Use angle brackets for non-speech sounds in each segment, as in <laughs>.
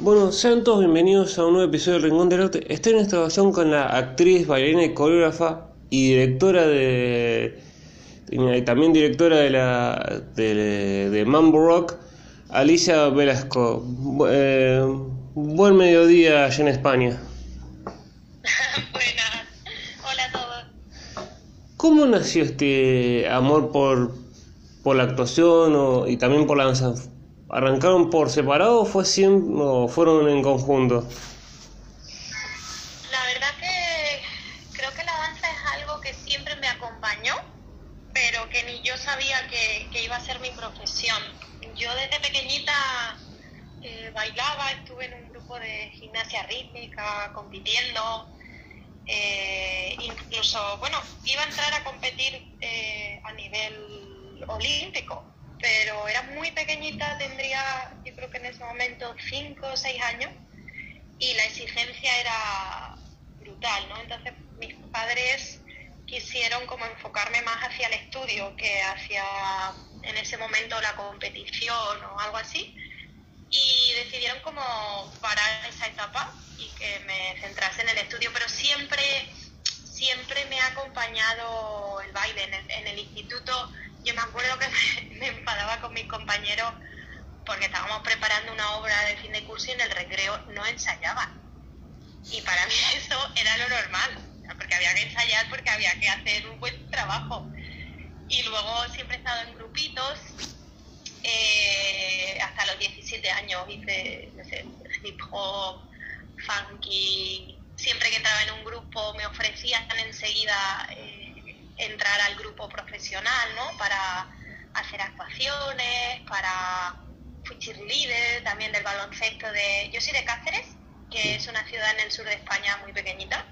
Bueno, sean todos bienvenidos a un nuevo episodio del Rincón del Arte. Estoy en esta ocasión con la actriz, bailarina y coreógrafa y directora de. y también directora de la. de, de Mambo Rock, Alicia Velasco. Eh, buen mediodía allá en España. <laughs> Buenas, hola a todos. ¿Cómo nació este amor por, por la actuación o- y también por la danza? ¿Arrancaron por separado o, fue siempre, o fueron en conjunto? La verdad que creo que la danza es algo que siempre me acompañó, pero que ni yo sabía que, que iba a ser mi profesión. Yo desde pequeñita eh, bailaba, estuve en un grupo de gimnasia rítmica, compitiendo, eh, incluso, bueno, iba a entrar a competir eh, a nivel olímpico, pero era muy pequeñita, tendría yo creo que en ese momento 5 o 6 años, y la exigencia era brutal, ¿no? Entonces mis padres quisieron como enfocarme más hacia el estudio que hacia en ese momento la competición o algo así y decidieron como parar esa etapa y que me centrase en el estudio, pero siempre siempre me ha acompañado el baile en el, en el instituto. Yo me acuerdo que <laughs> me, enfadaba con mis compañeros porque estábamos preparando una obra de fin de curso y en el recreo no ensayaban. Y para mí <laughs> eso era lo normal, porque había que ensayar, porque había que hacer un buen trabajo. Y luego siempre he estado en grupitos, eh, hasta los 17 años hice no sé, hip hop, funky. Siempre que entraba en un grupo me ofrecían enseguida eh, entrar al grupo profesional, ¿no? Para hacer actuaciones, para fui cheerleader también del baloncesto de... Yo soy de Cáceres, que es una ciudad en el sur de España muy pequeñita.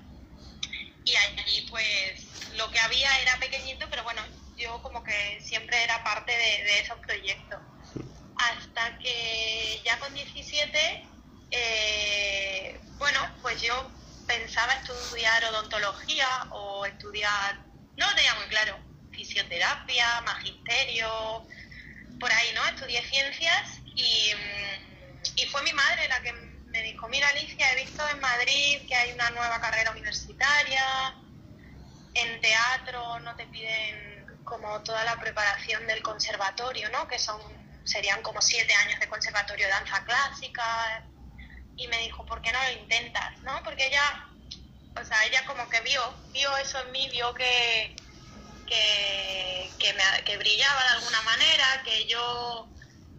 Y allí pues lo que había era pequeñito, pero bueno, yo como que siempre era parte de, de esos proyectos. Hasta que ya con 17, eh, bueno, pues yo pensaba estudiar odontología o estudiar, no lo tenía muy claro, fisioterapia, magisterio, por ahí, ¿no? Estudié ciencias y, y fue mi madre la que me dijo, mira Alicia, he visto en Madrid que hay una nueva carrera universitaria, en teatro no te piden como toda la preparación del conservatorio, ¿no? Que son, serían como siete años de conservatorio de danza clásica. Y me dijo, ¿por qué no lo intentas? ¿No? Porque ella, o sea, ella como que vio, vio eso en mí, vio que, que, que, me- que brillaba de alguna manera, que yo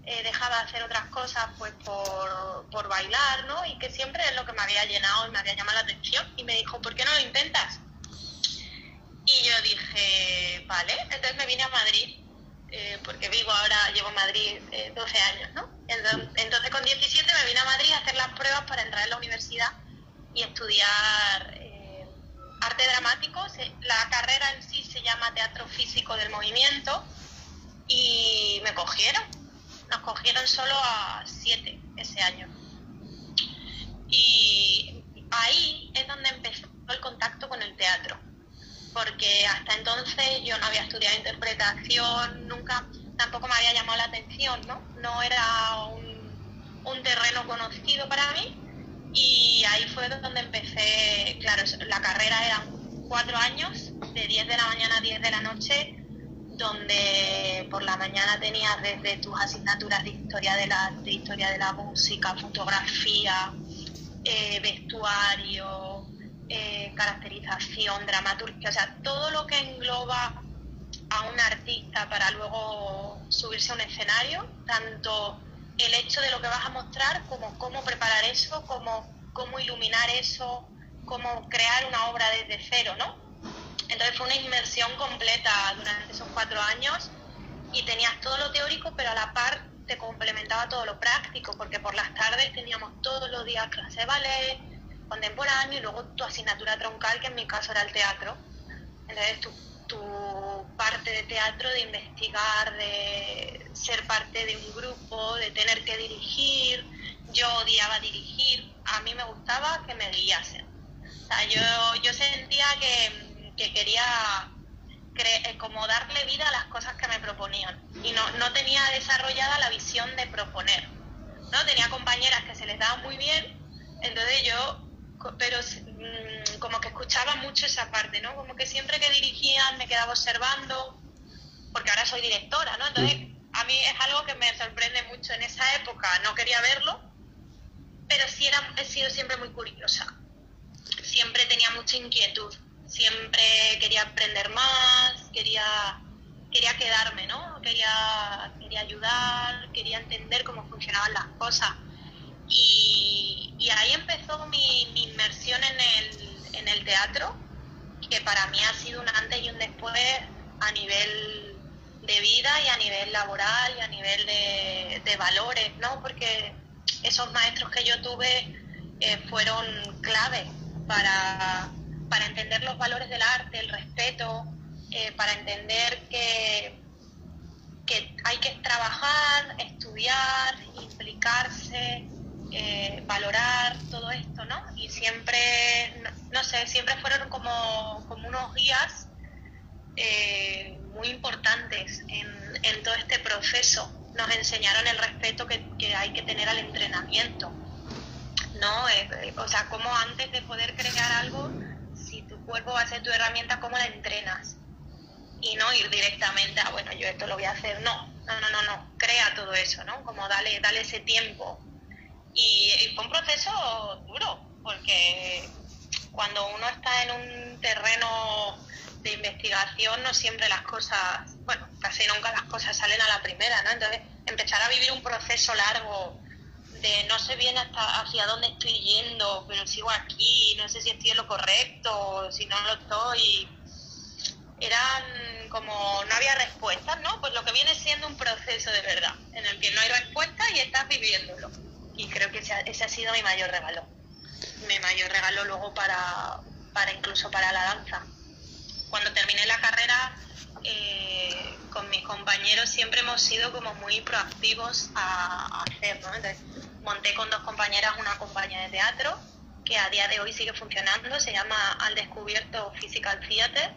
eh, dejaba de hacer otras cosas pues por, por bailar, ¿no? Y que siempre es lo que me había llenado y me había llamado la atención. Y me dijo, ¿por qué no lo intentas? Y yo dije, vale, entonces me vine a Madrid, eh, porque vivo ahora, llevo en Madrid eh, 12 años, ¿no? Entonces, con 17 me vine a Madrid a hacer las pruebas para entrar en la universidad y estudiar arte dramático. La carrera en sí se llama Teatro Físico del Movimiento y me cogieron. Nos cogieron solo a siete ese año. Y ahí es donde empezó el contacto con el teatro, porque hasta entonces yo no había estudiado interpretación, nunca, tampoco me había llamado la atención, ¿no? No era un terreno conocido para mí y ahí fue donde empecé, claro, la carrera eran cuatro años, de 10 de la mañana a 10 de la noche, donde por la mañana tenías desde tus asignaturas de historia de la, de historia de la música, fotografía, eh, vestuario, eh, caracterización, dramaturgia, o sea, todo lo que engloba a un artista para luego subirse a un escenario, tanto el hecho de lo que vas a mostrar como cómo preparar eso, cómo, cómo iluminar eso, cómo crear una obra desde cero, ¿no? Entonces fue una inmersión completa durante esos cuatro años y tenías todo lo teórico, pero a la par te complementaba todo lo práctico, porque por las tardes teníamos todos los días clase de ballet, contemporáneo y luego tu asignatura troncal, que en mi caso era el teatro. Entonces tu, tu parte de teatro, de investigar, de ser parte de un grupo, de tener que dirigir. Yo odiaba dirigir, a mí me gustaba que me guiasen. O sea, yo, yo sentía que, que quería eh, como darle vida a las cosas que me proponían y no, no tenía desarrollada la visión de proponer. ¿no? Tenía compañeras que se les daba muy bien, entonces yo, pero mm, como que escuchaba mucho esa parte, ¿no? Como que siempre que dirigían me quedaba observando, porque ahora soy directora, ¿no? Entonces, a mí es algo que me sorprende mucho en esa época, no quería verlo, pero sí era, he sido siempre muy curiosa. Siempre tenía mucha inquietud, siempre quería aprender más, quería quería quedarme, ¿no? Quería, quería ayudar, quería entender cómo funcionaban las cosas. Y, ahí empezó mi, inmersión en el, en el teatro, que para mí ha sido un antes y un después a nivel de vida y a nivel laboral y a nivel de, valores, ¿no? Porque esos maestros que yo tuve eh, fueron clave para, para entender los valores del arte, el respeto, eh, para entender que, que hay que trabajar, estudiar, implicarse, eh, valorar todo esto, ¿no? Y siempre, no, sé, siempre fueron como, como unos guías eh, muy importantes en, todo este proceso. Nos enseñaron el respeto que, hay que tener al entrenamiento, ¿no? o sea, como antes de poder crear algo, si tu cuerpo va a ser tu herramienta, ¿cómo la entrenas? y no ir directamente a, bueno, yo esto lo voy a hacer. No, no, no, no, no. Crea todo eso, ¿no? Como dale, dale ese tiempo. Y, fue un proceso duro, porque cuando uno está en un terreno de investigación, no siempre las cosas, bueno, casi nunca las cosas salen a la primera, ¿no? Entonces, empezar a vivir un proceso largo de no sé bien hasta hacia dónde estoy yendo, pero sigo aquí, no sé si estoy en lo correcto, si no lo estoy eran como no había respuestas, ¿no? Pues lo que viene siendo un proceso de verdad, en el que no hay respuesta y estás viviéndolo. Y creo que ese, ha sido mi mayor regalo. Mi mayor regalo luego para, para incluso para la danza. Cuando terminé la carrera, eh, con mis compañeros siempre hemos sido como muy proactivos a, hacer, ¿no? Monté con dos compañeras una compañía de teatro que a día de hoy sigue funcionando, se llama Al Descubierto Physical Theater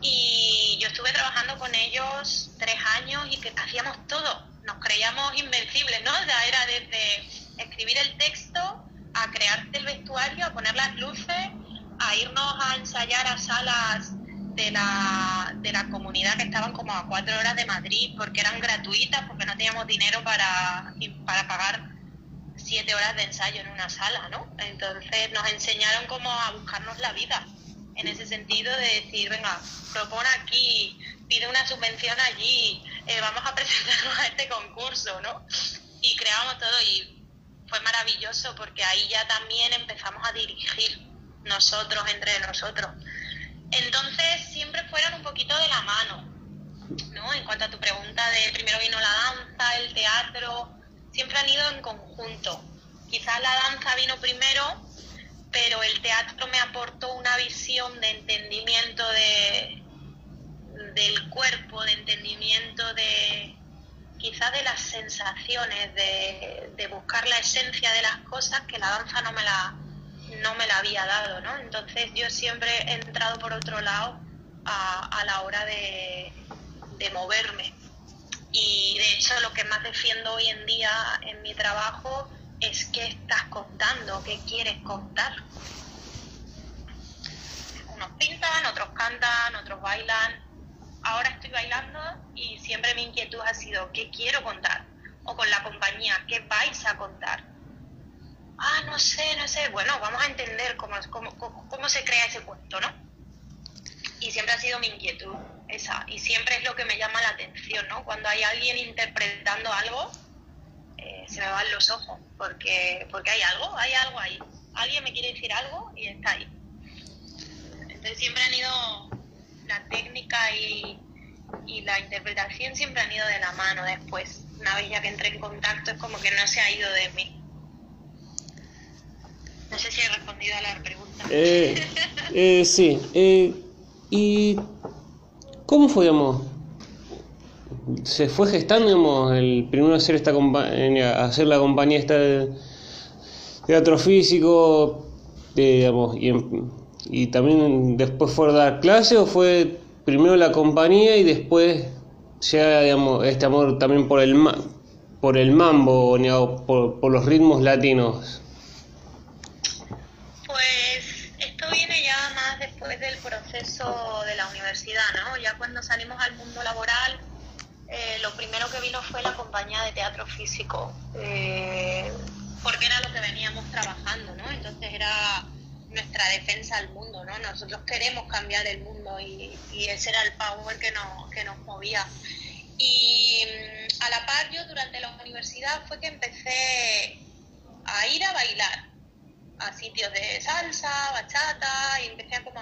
y yo estuve trabajando con ellos tres años y que hacíamos todo, nos creíamos invencibles, ¿no? O era desde escribir el texto, a crearte el vestuario, a poner las luces, a irnos a ensayar a salas de la, de la comunidad que estaban como a cuatro horas de Madrid porque eran gratuitas, porque no teníamos dinero para, para pagar siete horas de ensayo en una sala, ¿no? Entonces nos enseñaron cómo a buscarnos la vida en ese sentido de decir, venga, propone aquí, pide una subvención allí, eh, vamos a presentarnos a este concurso, ¿no? Y creamos todo y fue maravilloso porque ahí ya también empezamos a dirigir nosotros entre nosotros. Entonces siempre fueron un poquito de la mano, ¿no? En cuanto a tu pregunta de primero vino la danza, el teatro, siempre han ido en conjunto. Quizás la danza vino primero pero el teatro me aportó una visión de entendimiento de, del cuerpo, de entendimiento de quizás de las sensaciones, de, buscar la esencia de las cosas que la danza no me la, no me la había dado, ¿no? Entonces yo siempre he entrado por otro lado a, la hora de, de moverme. Y de hecho lo que más defiendo hoy en día en mi trabajo es qué estás contando, qué quieres contar. Unos pintan, otros cantan, otros bailan. Ahora estoy bailando y siempre mi inquietud ha sido qué quiero contar. O con la compañía, qué vais a contar. Ah, no sé, no sé. Bueno, vamos a entender cómo, cómo, cómo se crea ese cuento, ¿no? Y siempre ha sido mi inquietud esa. Y siempre es lo que me llama la atención, ¿no? Cuando hay alguien interpretando algo, eh, se me van los ojos, porque, porque hay algo, hay algo ahí. Alguien me quiere decir algo y está ahí. Entonces siempre han ido, la técnica y, la interpretación siempre han ido de la mano después. Una vez ya que entré en contacto es como que no se ha ido de mí. No sé si he respondido a la pregunta. Eh, eh, sí. Eh, ¿Y cómo fue, digamos, se fue gestando, el primero hacer esta hacer la compañía esta de teatro físico, digamos, y, también después fue a dar clase o fue primero la compañía y después ya digamos este amor también por el por el mambo por, por los ritmos latinos? Pues esto viene ya más después del proceso de la universidad, ¿no? Ya cuando salimos al mundo laboral, eh, lo primero que vino fue la compañía de teatro físico, eh, porque era lo que veníamos trabajando, ¿no? Entonces era nuestra defensa al mundo, ¿no? Nosotros queremos cambiar el mundo y, ese era el power que nos, que nos movía. Y mm, a la par yo durante la universidad fue que empecé a ir a bailar a sitios de salsa, bachata, y empecé a como...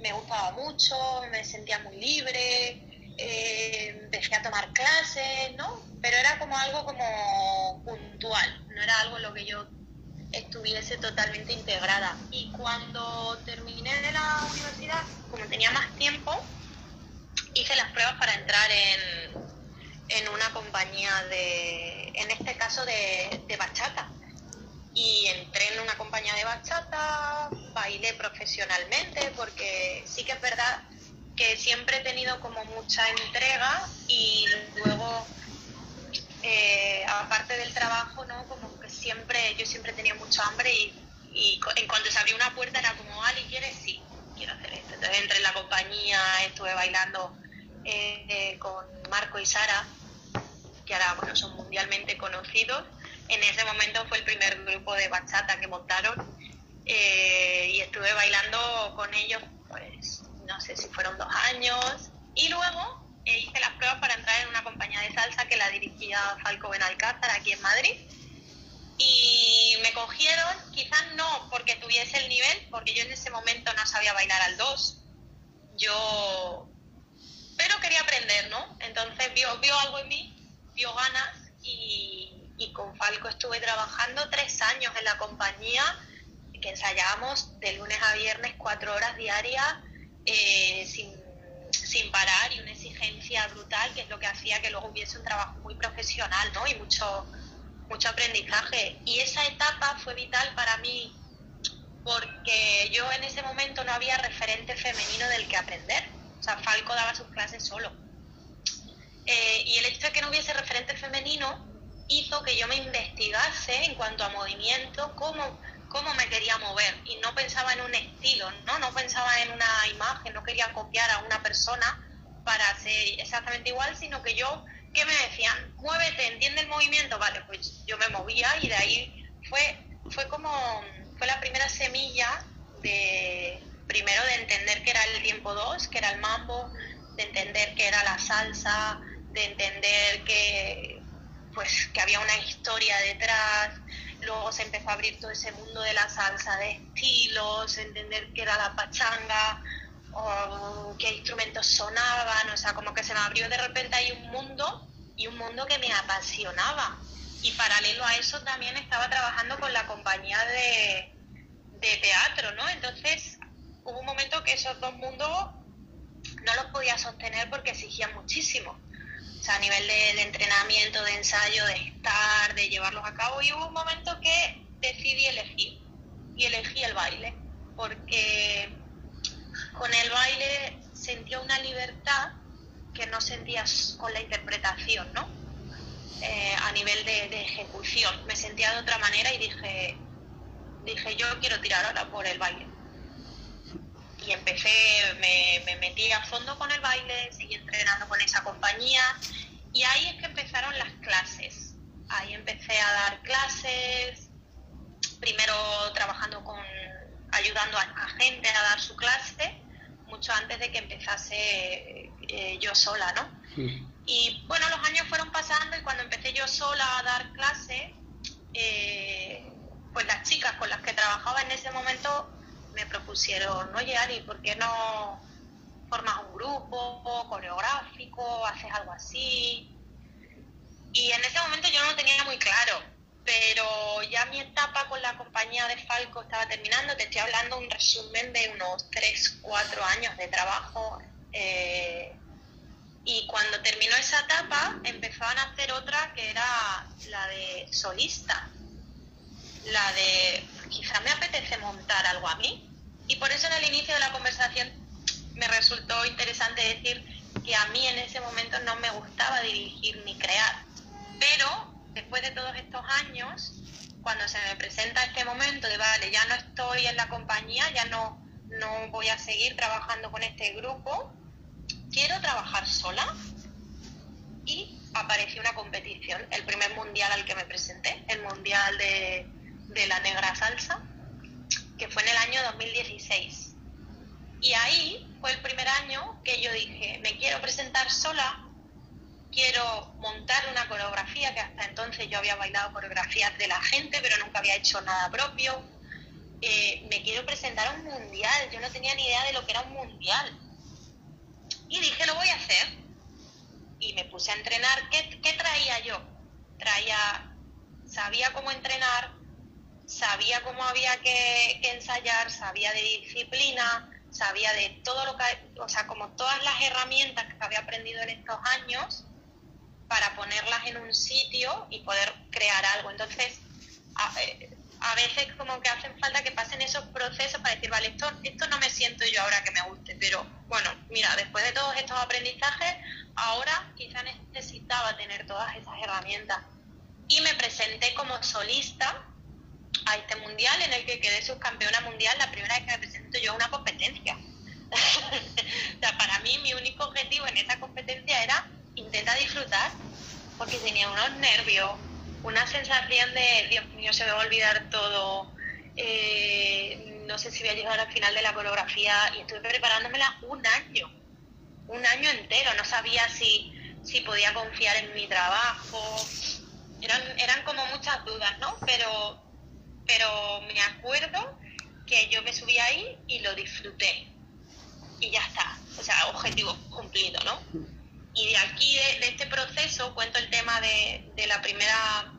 Me gustaba mucho, me sentía muy libre, eh, empecé a tomar clases, ¿no? Pero era como algo como puntual, no era algo en lo que yo estuviese totalmente integrada. Y cuando terminé de la universidad, como tenía más tiempo, hice las pruebas para entrar en, en una compañía de, en este caso de, de bachata. Y entré en una compañía de bachata, bailé profesionalmente, porque sí que es verdad que siempre he tenido como mucha entrega y luego, eh, aparte del trabajo, ¿no? Como que siempre, yo siempre tenía mucho hambre y, en cuanto se abrió una puerta era como, Ali, ¿quieres? Sí, quiero hacer esto. Entonces entré en la compañía, estuve bailando eh, eh, con Marco y Sara, que ahora bueno, son mundialmente conocidos. En ese momento fue el primer grupo de bachata que montaron y estuve bailando con ellos pues no sé si fueron dos años, y luego eh, hice las pruebas para entrar en una compañía de salsa que la dirigía Falco Benalcázar aquí en Madrid. Y me cogieron, quizás no porque tuviese el nivel, porque yo en ese momento no sabía bailar al dos. Yo. Pero quería aprender, ¿no? Entonces vio, vio algo en mí, vio ganas y, y con Falco estuve trabajando tres años en la compañía que ensayábamos de lunes a viernes cuatro horas diarias eh, sin, sin, parar y una exigencia brutal, que es lo que hacía que luego hubiese un trabajo muy profesional ¿no? y mucho, mucho aprendizaje. Y esa etapa fue vital para mí porque yo en ese momento no había referente femenino del que aprender. O sea, Falco daba sus clases solo. Eh, y el hecho de que no hubiese referente femenino hizo que yo me investigase en cuanto a movimiento, cómo cómo me quería mover y no pensaba en un estilo, ¿no? No pensaba en una imagen, no quería copiar a una persona para ser exactamente igual, sino que yo, ¿qué me decían? Muévete, entiende el movimiento, vale, pues yo me movía y de ahí fue, fue como, fue la primera semilla de, primero de entender que era el tiempo 2, que era el mambo, de entender que era la salsa, de entender que, pues, que había una historia detrás, luego se empezó a abrir todo ese mundo de la salsa, de estilos, entender qué era la pachanga, o qué instrumentos sonaban, o sea, como que se me abrió de repente ahí un mundo y un mundo que me apasionaba. Y paralelo a eso también estaba trabajando con la compañía de, teatro, ¿no? Entonces hubo un momento que esos dos mundos no los podía sostener porque exigían muchísimo a nivel de, entrenamiento, de ensayo, de estar, de llevarlos a cabo. Y hubo un momento que decidí elegir. Y elegí el baile. Porque con el baile sentía una libertad que no sentías con la interpretación, ¿no? Eh, a nivel de, de, ejecución. Me sentía de otra manera y dije, dije, yo quiero tirar ahora por el baile. Y empecé, me, me metí a fondo con el baile, seguí entrenando con esa compañía y ahí es que empezaron las clases. Ahí empecé a dar clases, primero trabajando con, ayudando a, gente a dar su clase, mucho antes de que empezase eh, yo sola, ¿no? Y bueno, los años fueron pasando y cuando empecé yo sola a dar clase, eh, pues las chicas con las que trabajaba en ese momento me propusieron, oye Ari, ¿por qué no formas un grupo coreográfico, haces algo así. Y en ese momento yo no lo tenía muy claro, pero ya mi etapa con la compañía de Falco estaba terminando, te estoy hablando un resumen de unos 3, 4 años de trabajo. Eh, y cuando terminó esa etapa, empezaban a hacer otra que era la de solista. La de, quizá me apetece montar algo a mí. Y por eso en el inicio de la conversación me resultó interesante decir que a mí en ese momento no me gustaba dirigir ni crear, Pero después de todos estos años, cuando se me presenta este momento de, vale, ya no estoy en la compañía, ya no, no voy a seguir trabajando con este grupo, quiero trabajar sola y apareció una competición, el primer mundial al que me presenté, el mundial de, de la negra salsa, que fue en el año 2016. Y ahí fue el primer año que yo dije, me quiero presentar sola, quiero montar una coreografía, que hasta entonces yo había bailado coreografías de la gente, pero nunca había hecho nada propio. Eh, me quiero presentar a un mundial, yo no tenía ni idea de lo que era un mundial. Y dije, lo voy a hacer. Y me puse a entrenar. ¿Qué, qué traía yo? Traía, sabía cómo entrenar, sabía cómo había que, ensayar, sabía de disciplina, sabía de todo lo que, o sea, como todas las herramientas que había aprendido en estos años para ponerlas en un sitio y poder crear algo. Entonces, a, eh, a, veces como que hacen falta que pasen esos procesos para decir, vale, esto, esto no me siento yo ahora que me guste, pero bueno, mira, después de todos estos aprendizajes, ahora quizá necesitaba tener todas esas herramientas. Y me presenté como solista a este mundial en el que quedé subcampeona mundial la primera vez que me presento yo una competencia. <laughs> o sea, para mí mi único objetivo en esa competencia era intentar disfrutar, porque tenía unos nervios, una sensación de, Dios mío, se me va a olvidar todo, eh, no sé si voy a llegar al final de la coreografía, y estuve preparándomela un año, un año entero, no sabía si, si podía confiar en mi trabajo, eran, eran como muchas dudas, ¿no? Pero pero me acuerdo que yo me subí ahí y lo disfruté. Y ya está. O sea, objetivo cumplido, ¿no? Y de aquí, de, este proceso, cuento el tema de, de, la primera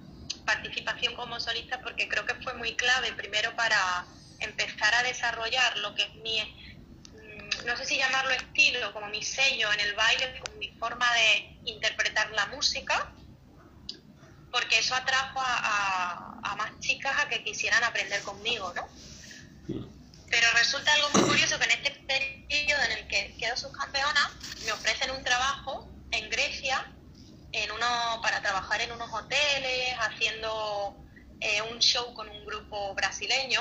participación como solista porque creo que fue muy clave, primero para empezar a desarrollar lo que es mi, mm, no sé si llamarlo estilo, como mi sello en el baile, mi forma de interpretar la música porque eso atrajo a, más chicas a que quisieran aprender conmigo, ¿no? Pero resulta algo muy curioso que en este periodo en el que quedo subcampeona, me ofrecen un trabajo en Grecia en uno, para trabajar en unos hoteles, haciendo eh, un show con un grupo brasileño.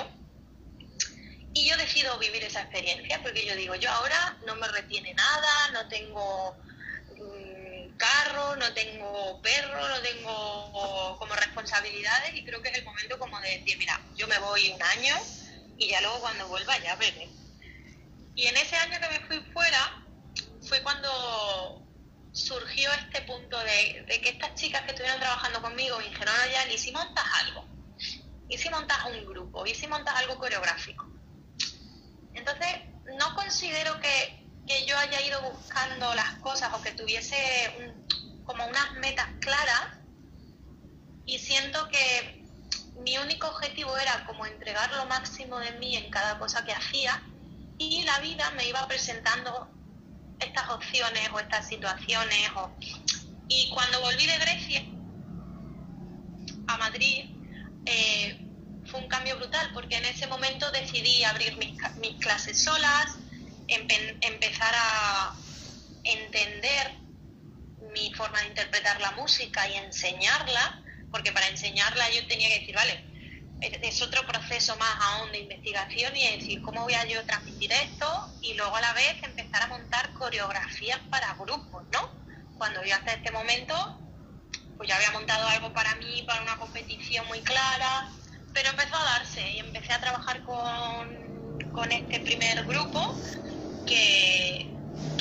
Y yo decido vivir esa experiencia porque yo digo, yo ahora no me retiene nada, no tengo carro, no tengo perro, no tengo como responsabilidades y creo que es el momento como de decir, mira, yo me voy un año y ya luego cuando vuelva ya veré. Y en ese año que me fui fuera fue cuando surgió este punto de, que estas chicas que estuvieron trabajando conmigo me dijeron, oye, ¿y si montas algo? ¿Y si montas un grupo? ¿Y si montas algo coreográfico? Entonces, no considero que que yo haya ido buscando las cosas o que tuviese como unas metas claras y siento que mi único objetivo era como entregar lo máximo de mí en cada cosa que hacía y la vida me iba presentando estas opciones o estas situaciones y cuando volví de Grecia a Madrid eh, fue un cambio brutal porque en ese momento decidí abrir mis, mis clases solas empezar a entender mi forma de interpretar la música y enseñarla, porque para enseñarla yo tenía que decir, vale, es otro proceso más aún de investigación y decir cómo voy a yo transmitir esto y luego a la vez empezar a montar coreografías para grupos, ¿no? Cuando yo hasta este momento pues ya había montado algo para mí, para una competición muy clara, pero empezó a darse y empecé a trabajar con, con este primer grupo que,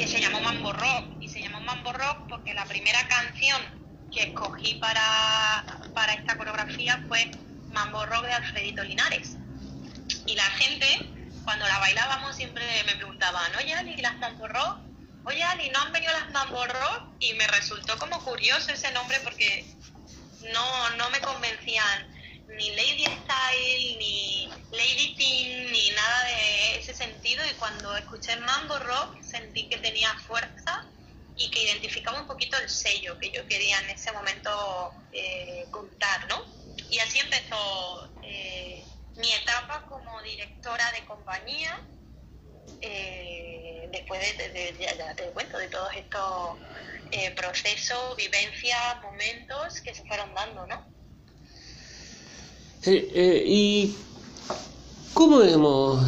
se llamó Mambo Rock. Y se llamó Mambo Rock porque la primera canción que escogí para, para esta coreografía fue Mambo Rock de Alfredito Linares. Y la gente, cuando la bailábamos, siempre me preguntaban, oye Ali, ¿las Mambo Rock? Oye Ali, ¿no han venido las Mambo Rock? Y me resultó como curioso ese nombre porque no, no me convencían ni Lady Style, ni Lady Teen, ni nada de ese sentido. Y cuando escuché Mambo Rock sentí que tenía fuerza y que identificaba un poquito el sello que yo quería en ese momento eh, contar, ¿no? Y así empezó eh, mi etapa como directora de compañía. eh, después de, ya, te cuento, de todos estos eh, procesos, vivencias, momentos que se fueron dando, ¿no? Sí, y ¿Cómo digamos,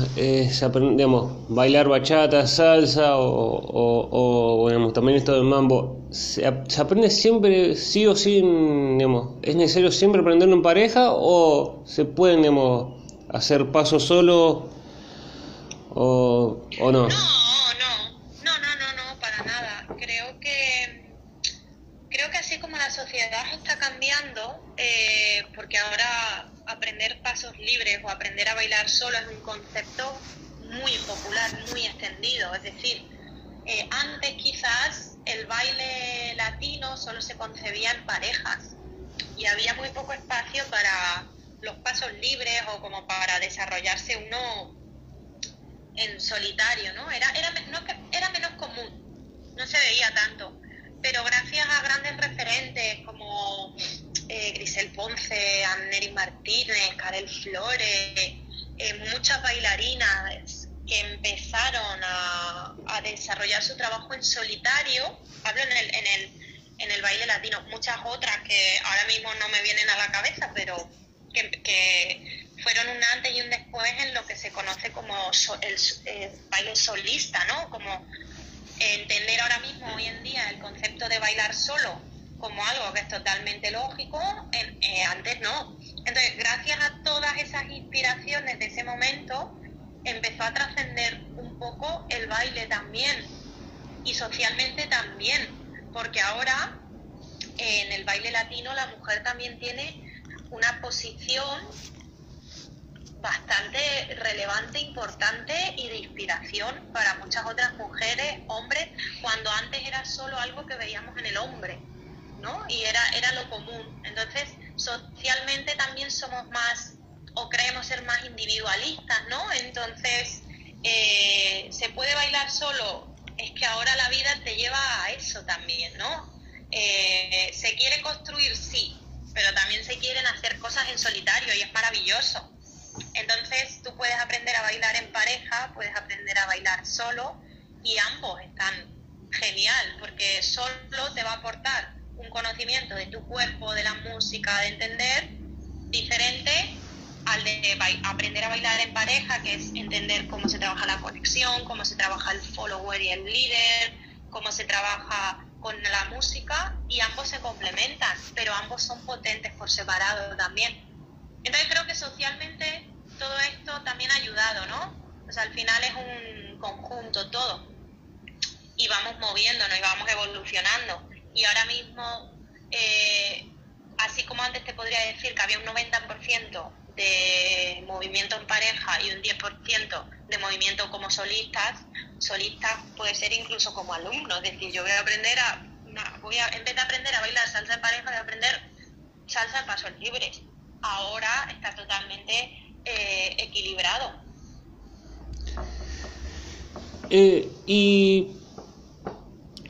aprendemos bailar bachata, salsa o, digamos, también esto del mambo? ¿Se, aprende siempre, sí o sí, digamos, es necesario siempre aprenderlo en pareja o se pueden digamos, hacer pasos solo o, o no, no, no, no, para nada. Creo que, creo que así como la sociedad está cambiando, eh, porque ahora aprender pasos libres o aprender a bailar solo es un concepto muy popular, muy extendido. Es decir, eh, antes quizás el baile latino solo se concebía en parejas y había muy poco espacio para los pasos libres o como para desarrollarse uno en solitario, ¿no? Era, era, era menos común, no se veía tanto. Pero gracias a grandes referentes como eh, Grisel Ponce, Anneri Martínez, Karel Flores, eh, muchas bailarinas que empezaron a, desarrollar su trabajo en solitario, hablo en el, en, el, en el baile latino, muchas otras que ahora mismo no me vienen a la cabeza, pero que, fueron un antes y un después en lo que se conoce como el, el, baile solista, ¿no? Como entender ahora mismo, hoy en día, el concepto de bailar solo como algo que es totalmente lógico, eh, antes no. Entonces, gracias a todas esas inspiraciones de ese momento, empezó a trascender un poco el baile también y socialmente también, porque ahora en el baile latino la mujer también tiene una posición bastante relevante, importante y de inspiración para muchas otras mujeres, hombres, cuando antes era solo algo que veíamos en el hombre. Y era, era lo común. Entonces, socialmente también somos más, o creemos ser más individualistas, ¿no? Entonces, eh, se puede bailar solo, es que ahora la vida te lleva a eso también, ¿no? Eh, se quiere construir, sí, pero también se quieren hacer cosas en solitario y es maravilloso. Entonces tú puedes aprender a bailar en pareja, puedes aprender a bailar solo y ambos están genial porque solo te va a aportar un conocimiento de tu cuerpo, de la música, de entender, diferente al de aprender a bailar en pareja, que es entender cómo se trabaja la conexión, cómo se trabaja el follower y el líder, cómo se trabaja con la música, y ambos se complementan, pero ambos son potentes por separado también. Entonces creo que socialmente todo esto también ha ayudado, ¿no? O sea, al final es un conjunto todo. Y vamos moviéndonos y vamos evolucionando y ahora mismo, eh, así como antes te podría decir que había un 90% de movimiento en pareja y un 10% de movimiento como solistas, solistas puede ser incluso como alumnos, es decir, yo voy a aprender a, voy a en vez de aprender a bailar salsa en pareja, voy a aprender salsa en pasos libres. Ahora está totalmente eh, equilibrado. Eh, ¿Y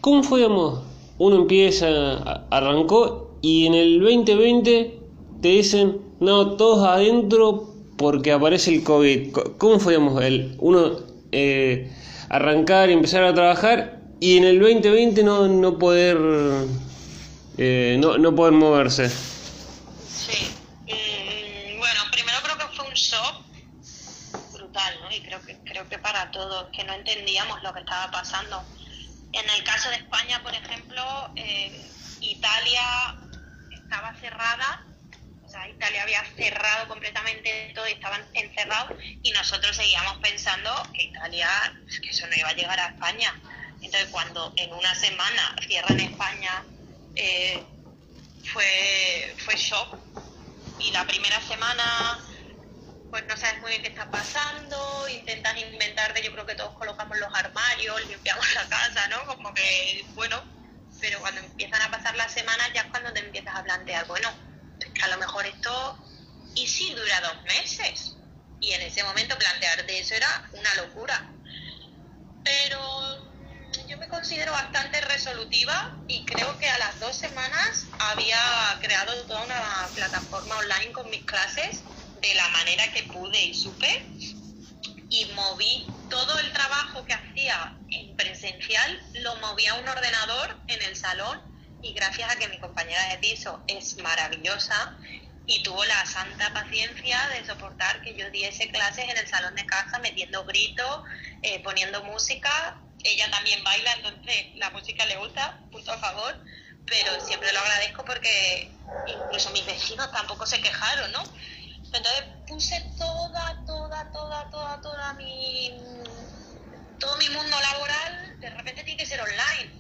cómo fue, amor? uno empieza, arrancó y en el 2020 te dicen, no, todos adentro porque aparece el COVID. ¿Cómo fue, el, uno eh, arrancar y empezar a trabajar y en el 2020 no, no poder eh, no, no poder moverse? Sí. Mm, bueno, primero creo que fue un shock brutal, ¿no? Y creo que, creo que para todos, que no entendíamos lo que estaba pasando en el caso de España, por ejemplo, eh, Italia estaba cerrada, o sea, Italia había cerrado completamente todo y estaban encerrados y nosotros seguíamos pensando que Italia, que eso no iba a llegar a España. Entonces, cuando en una semana cierran España, eh, fue, fue shock. Y la primera semana pues no sabes muy bien qué está pasando, intentas inventarte, yo creo que todos colocamos los armarios, limpiamos la casa, ¿no? Como que, bueno, pero cuando empiezan a pasar las semanas ya es cuando te empiezas a plantear, bueno, es que a lo mejor esto, ¿y si dura dos meses? Y en ese momento plantearte eso era una locura. Pero yo me considero bastante resolutiva y creo que a las dos semanas había creado toda una plataforma online con mis clases de la manera que pude y supe y moví todo el trabajo que hacía en presencial lo movía a un ordenador en el salón y gracias a que mi compañera de piso es maravillosa y tuvo la santa paciencia de soportar que yo diese clases en el salón de casa metiendo gritos, eh, poniendo música. Ella también baila, entonces la música le gusta, punto a favor, pero siempre lo agradezco porque incluso mis vecinos tampoco se quejaron, ¿no? Entonces puse toda, toda, toda, toda, toda mi todo mi mundo laboral de repente tiene que ser online.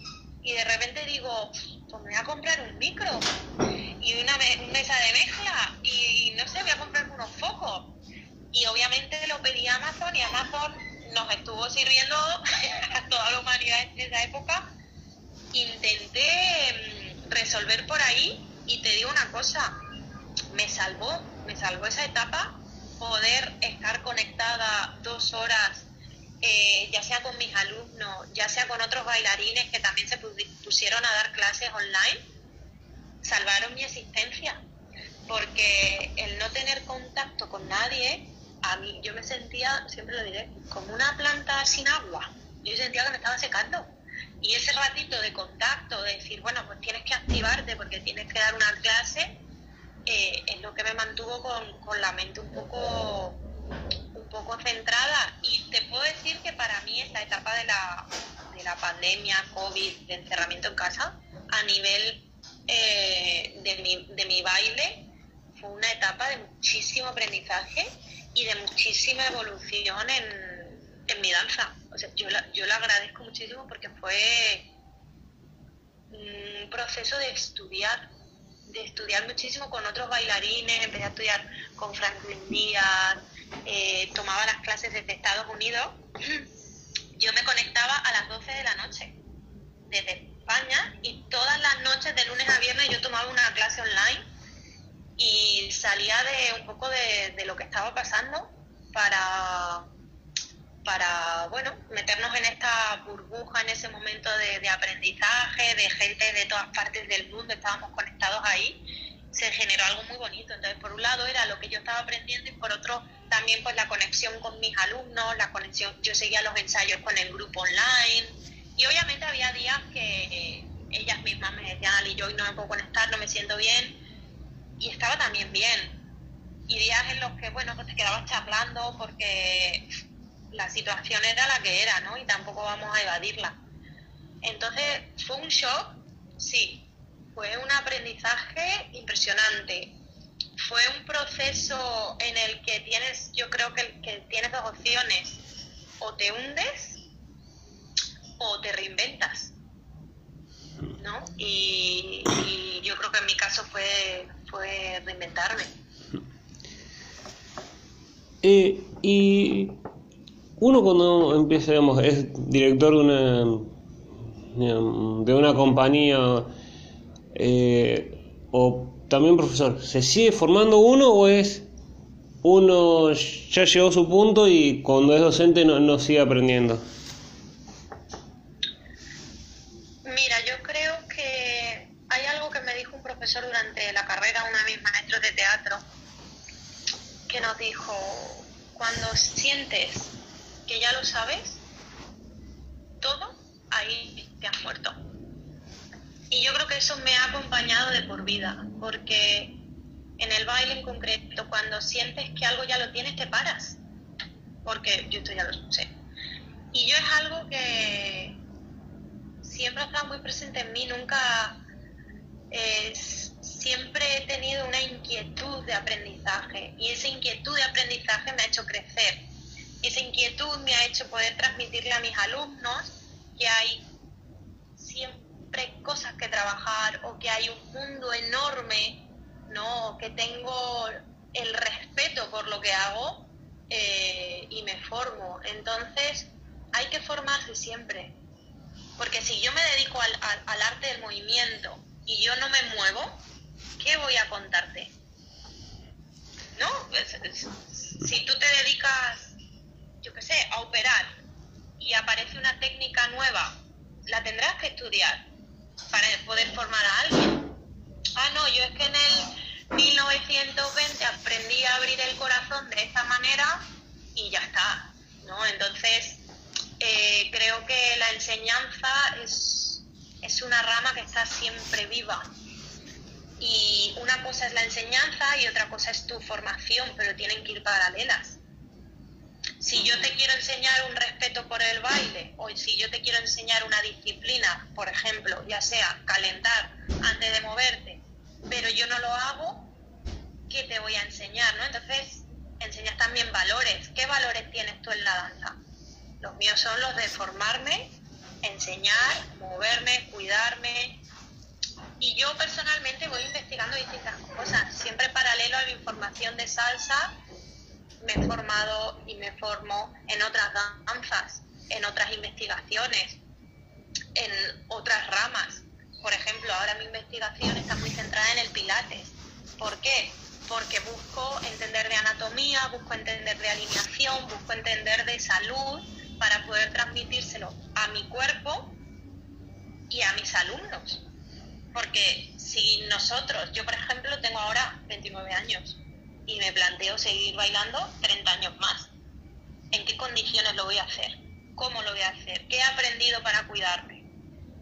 Y de repente digo, pues me voy a comprar un micro y una, mesa de mezcla y no sé, voy a comprarme unos focos. Y obviamente lo pedí a Amazon y Amazon nos estuvo sirviendo <laughs> a toda la humanidad en esa época. Intenté mm, resolver por ahí y te digo una cosa, me salvó, me salvó esa etapa, poder estar conectada dos horas eh, ya sea con mis alumnos, ya sea con otros bailarines que también se pusieron a dar clases online, salvaron mi existencia. Porque el no tener contacto con nadie, a mí yo me sentía, siempre lo diré, como una planta sin agua. Yo sentía que me estaba secando. Y ese ratito de contacto, de decir, bueno, pues tienes que activarte porque tienes que dar una clase, eh, es lo que me mantuvo con, con la mente un poco poco centrada y te puedo decir que para mí esta etapa de la, de la pandemia, COVID, de encerramiento en casa, a nivel eh, de, mi, de mi baile, fue una etapa de muchísimo aprendizaje y de muchísima evolución en, en mi danza. O sea, yo la, yo la agradezco muchísimo porque fue un proceso de estudiar, estudiar muchísimo con otros bailarines, empecé a estudiar con Franklin Díaz, eh, tomaba las clases desde Estados Unidos, <clears throat> yo me conectaba a las 12 de la noche desde España y todas las noches de lunes a viernes yo tomaba una clase online y salía de un poco de, lo que estaba pasando para para bueno meternos en esta burbuja en ese momento de, aprendizaje de gente de todas partes del mundo estábamos conectados ahí se generó algo muy bonito. Entonces, por un lado era lo que yo estaba aprendiendo y por otro también pues la conexión con mis alumnos, la conexión, yo seguía los ensayos con el grupo online y obviamente había días que ellas mismas me decían, Ali, yo no me puedo conectar, no me siento bien y estaba también bien. Y días en los que, bueno, pues te quedabas charlando porque la situación era la que era, ¿no? Y tampoco vamos a evadirla. Entonces, ¿fue un shock? Sí, fue un aprendizaje impresionante. Fue un proceso en el que tienes, yo creo que, que tienes dos opciones, o te hundes o te reinventas. ¿no? Y, yo creo que en mi caso fue, fue reinventarme. Eh, y uno cuando empieza, digamos, es director de una, de una compañía eh, o también profesor, ¿se sigue formando uno o es uno ya llegó a su punto y cuando es docente no, no sigue aprendiendo? Mira, yo creo que hay algo que me dijo un profesor durante la carrera, uno de mis maestros de teatro, que nos dijo, cuando sientes que ya lo sabes, todo, ahí te has muerto. Y yo creo que eso me ha acompañado de por vida, porque en el baile en concreto, cuando sientes que algo ya lo tienes, te paras, porque yo esto ya lo sé. Y yo es algo que siempre ha estado muy presente en mí, nunca, eh, siempre he tenido una inquietud de aprendizaje y esa inquietud de aprendizaje me ha hecho crecer. Esa inquietud me ha hecho poder transmitirle a mis alumnos que hay siempre cosas que trabajar o que hay un mundo enorme, ¿no? Que tengo el respeto por lo que hago eh, y me formo. Entonces, hay que formarse siempre. Porque si yo me dedico al, al, arte del movimiento y yo no me muevo, ¿qué voy a contarte? ¿No? Si tú te dedicas, yo qué sé, a operar y aparece una técnica nueva, la tendrás que estudiar para poder formar a alguien. Ah, no, yo es que en el 1920 aprendí a abrir el corazón de esta manera y ya está. ¿no? Entonces, eh, creo que la enseñanza es, es una rama que está siempre viva. Y una cosa es la enseñanza y otra cosa es tu formación, pero tienen que ir paralelas. Si yo te quiero enseñar un respeto por el baile o si yo te quiero enseñar una disciplina, por ejemplo, ya sea calentar antes de moverte, pero yo no lo hago, ¿qué te voy a enseñar? ¿no? Entonces, enseñas también valores. ¿Qué valores tienes tú en la danza? Los míos son los de formarme, enseñar, moverme, cuidarme. Y yo personalmente voy investigando distintas cosas, siempre paralelo a la información de salsa. Me he formado y me formo en otras danzas, en otras investigaciones, en otras ramas. Por ejemplo, ahora mi investigación está muy centrada en el pilates. ¿Por qué? Porque busco entender de anatomía, busco entender de alineación, busco entender de salud para poder transmitírselo a mi cuerpo y a mis alumnos. Porque si nosotros, yo por ejemplo tengo ahora 29 años y me planteo seguir bailando 30 años más, ¿en qué condiciones lo voy a hacer? ¿Cómo lo voy a hacer? ¿Qué he aprendido para cuidarme?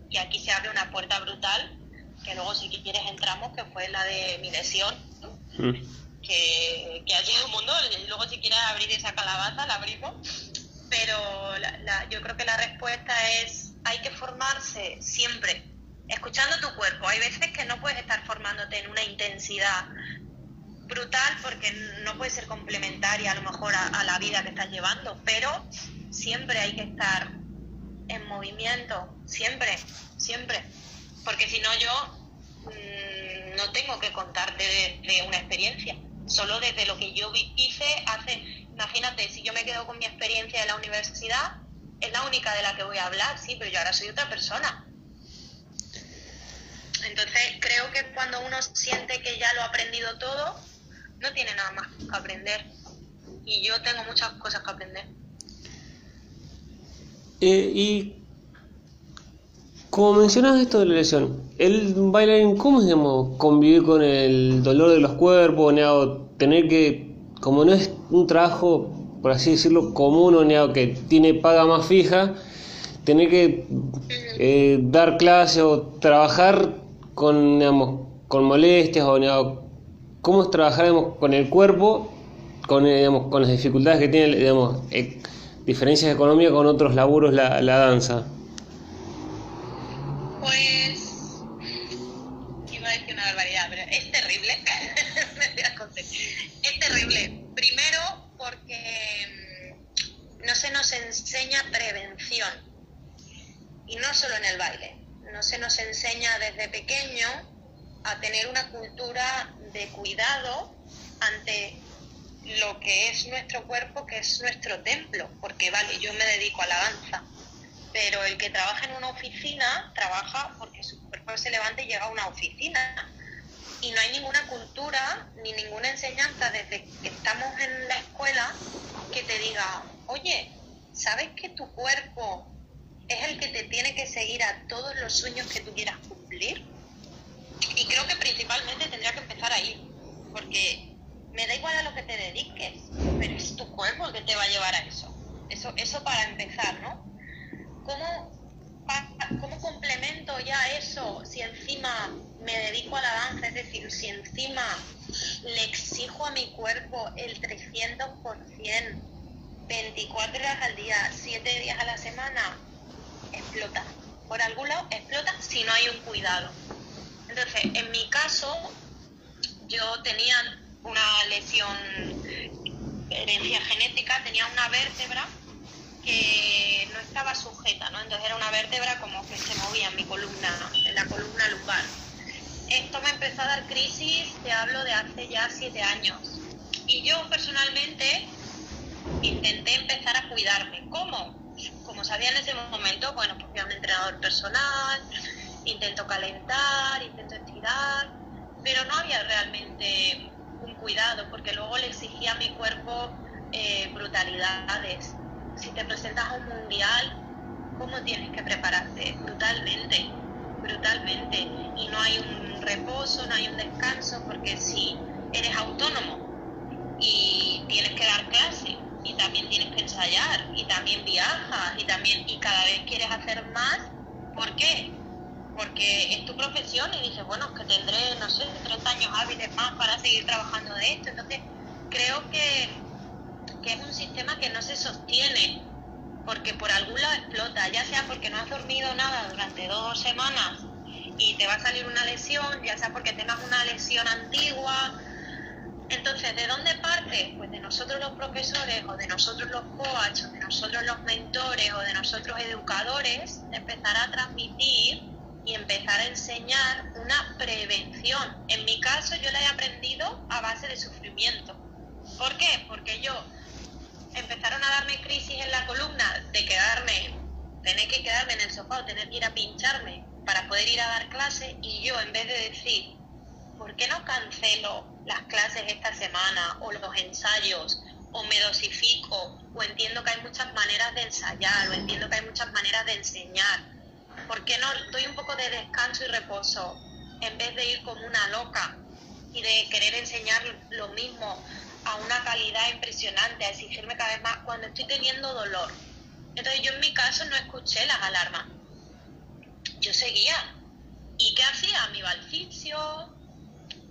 Y aquí se abre una puerta brutal, que luego si quieres entramos, que fue la de mi lesión, mm. que, que ha llegado un mundo, luego si quieres abrir esa calabaza, la abrimos pero yo creo que la respuesta es hay que formarse siempre, escuchando tu cuerpo. Hay veces que no puedes estar formándote en una intensidad brutal porque no puede ser complementaria a lo mejor a, la vida que estás llevando, pero siempre hay que estar en movimiento, siempre, siempre, porque si no yo mm, no tengo que contarte de, una experiencia, solo desde lo que yo hice hace imagínate, si yo me quedo con mi experiencia de la universidad, es la única de la que voy a hablar, sí, pero yo ahora soy otra persona. Entonces creo que cuando uno siente que ya lo ha aprendido todo, no tiene nada más que aprender. Y yo tengo muchas cosas que aprender. Eh, y como mencionas esto de la lesión, el bailarín, ¿cómo es digamos, convivir con el dolor de los cuerpos, tener que como no es un trabajo, por así decirlo, común o que tiene paga más fija, tener que eh, dar clase o trabajar con, digamos, con molestias o cómo es trabajar con el cuerpo, con, digamos, con las dificultades que tiene, digamos, eh, diferencias económicas con otros laburos la, la danza. enseña prevención. Y no solo en el baile, no se nos enseña desde pequeño a tener una cultura de cuidado ante lo que es nuestro cuerpo, que es nuestro templo, porque vale, yo me dedico a la danza, pero el que trabaja en una oficina trabaja porque su cuerpo se levanta y llega a una oficina. Y no hay ninguna cultura ni ninguna enseñanza desde que estamos en la escuela que te diga, oye, ¿sabes que tu cuerpo es el que te tiene que seguir a todos los sueños que tú quieras cumplir? Y creo que principalmente tendría que empezar ahí, porque me da igual a lo que te dediques, pero es tu cuerpo el que te va a llevar a eso. Eso, eso para empezar, ¿no? ¿Cómo, ¿Cómo complemento ya eso si encima me dedico a la danza? Es decir, si encima le exijo a mi cuerpo el 300%, 24 horas al día, 7 días a la semana, explota. Por algún lado explota si no hay un cuidado. Entonces, en mi caso, yo tenía una lesión, herencia genética, tenía una vértebra que no estaba sujeta, ¿no? Entonces era una vértebra como que se movía en mi columna, en la columna lumbar. Esto me empezó a dar crisis, te hablo de hace ya siete años. Y yo personalmente intenté empezar a cuidarme. ¿Cómo? Como sabía en ese momento, bueno, pues fui a un entrenador personal, intento calentar, intento estirar, pero no había realmente un cuidado, porque luego le exigía a mi cuerpo eh, brutalidades. Si te presentas a un mundial, ¿cómo tienes que prepararte? Brutalmente, brutalmente. Y no hay un reposo, no hay un descanso, porque si eres autónomo y tienes que dar clase y también tienes que ensayar y también viajas y también y cada vez quieres hacer más. ¿Por qué? Porque es tu profesión y dices, bueno, que tendré, no sé, 30 años hábiles más para seguir trabajando de esto. Entonces, creo que, que es un sistema que no se sostiene porque por algún lado explota, ya sea porque no has dormido nada durante dos semanas y te va a salir una lesión, ya sea porque tengas una lesión antigua. Entonces, ¿de dónde parte? Pues de nosotros los profesores o de nosotros los coaches o de nosotros los mentores o de nosotros educadores, empezar a transmitir y empezar a enseñar una prevención. En mi caso yo la he aprendido a base de sufrimiento. ¿Por qué? Porque yo empezaron a darme crisis en la columna de quedarme, tener que quedarme en el sofá o tener que ir a pincharme para poder ir a dar clase y yo en vez de decir, ¿por qué no cancelo las clases esta semana o los ensayos o me dosifico o entiendo que hay muchas maneras de ensayar o entiendo que hay muchas maneras de enseñar? ¿Por qué no doy un poco de descanso y reposo en vez de ir como una loca y de querer enseñar lo mismo a una calidad impresionante, a exigirme cada vez más cuando estoy teniendo dolor? Entonces yo en mi caso no escuché las alarmas yo seguía. ¿Y qué hacía? Me iba al fisio,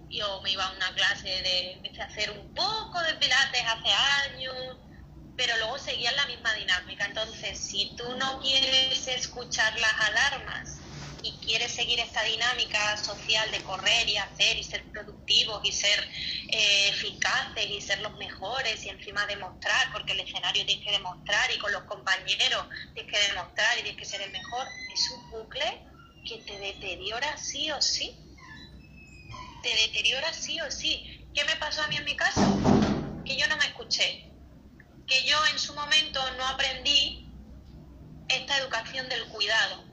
yo me iba a una clase de, a hacer un poco de pilates hace años, pero luego seguía en la misma dinámica. Entonces, si tú no quieres escuchar las alarmas y quieres seguir esta dinámica social de correr y hacer y ser productivos y ser eh, eficaces y ser los mejores y encima demostrar, porque el escenario tienes que demostrar y con los compañeros tienes que demostrar y tienes que ser el mejor, es un bucle que te deteriora sí o sí. Te deteriora sí o sí. ¿Qué me pasó a mí en mi caso? Que yo no me escuché. Que yo en su momento no aprendí esta educación del cuidado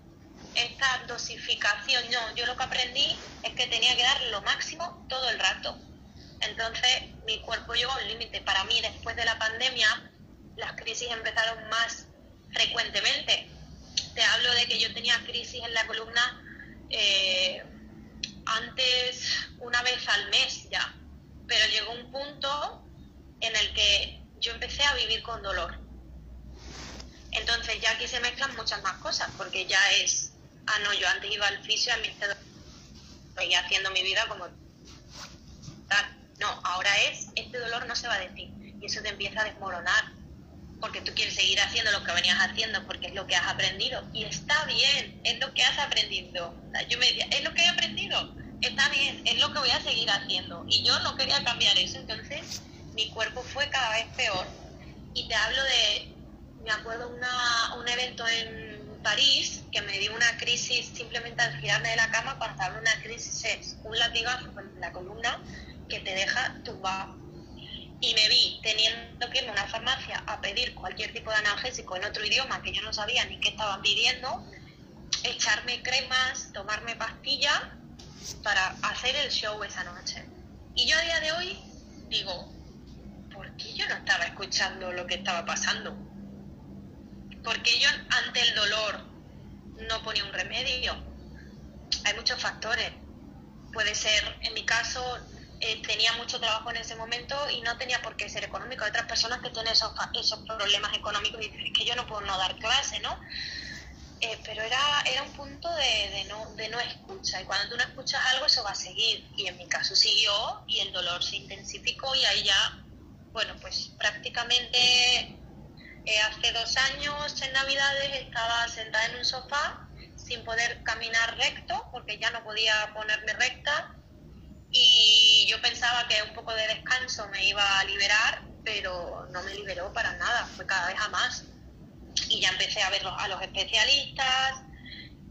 esta dosificación. No, yo lo que aprendí es que tenía que dar lo máximo todo el rato. Entonces mi cuerpo llegó a un límite. Para mí, después de la pandemia, las crisis empezaron más frecuentemente. Te hablo de que yo tenía crisis en la columna eh, antes una vez al mes ya, pero llegó un punto en el que yo empecé a vivir con dolor. Entonces ya aquí se mezclan muchas más cosas, porque ya es ah, no, yo antes iba al fisio, a mí estoy haciendo mi vida como tal. No, ahora es, este dolor no se va de ti. Y eso te empieza a desmoronar. Porque tú quieres seguir haciendo lo que venías haciendo porque es lo que has aprendido. Y está bien, es lo que has aprendido. yo me decía, es lo que he aprendido. Está bien, es lo que voy a seguir haciendo. Y yo no quería cambiar eso. Entonces mi cuerpo fue cada vez peor. Y te hablo de, me acuerdo una, un evento en París, que me dio una crisis simplemente al girarme de la cama, cuando hablo una crisis es un latigazo en la columna que te deja tumbado. Y me vi teniendo que irme a una farmacia a pedir cualquier tipo de analgésico en otro idioma que yo no sabía ni qué estaban pidiendo, echarme cremas, tomarme pastillas para hacer el show esa noche. Y yo a día de hoy digo, ¿por qué yo no estaba escuchando lo que estaba pasando? porque yo ante el dolor no ponía un remedio. Hay muchos factores. Puede ser, en mi caso, eh, tenía mucho trabajo en ese momento y no tenía por qué ser económico. Hay otras personas que tienen esos, esos problemas económicos y dicen, es que yo no puedo no dar clase, ¿no? Eh, pero era, era un punto de, de, no, de no escucha y cuando tú no escuchas algo eso va a seguir y en mi caso siguió y el dolor se intensificó y ahí ya, bueno, pues prácticamente eh, hace dos años en Navidades estaba sentada en un sofá sin poder caminar recto porque ya no podía ponerme recta y yo pensaba que un poco de descanso me iba a liberar, pero no me liberó para nada, fue cada vez a más. Y ya empecé a ver a los especialistas,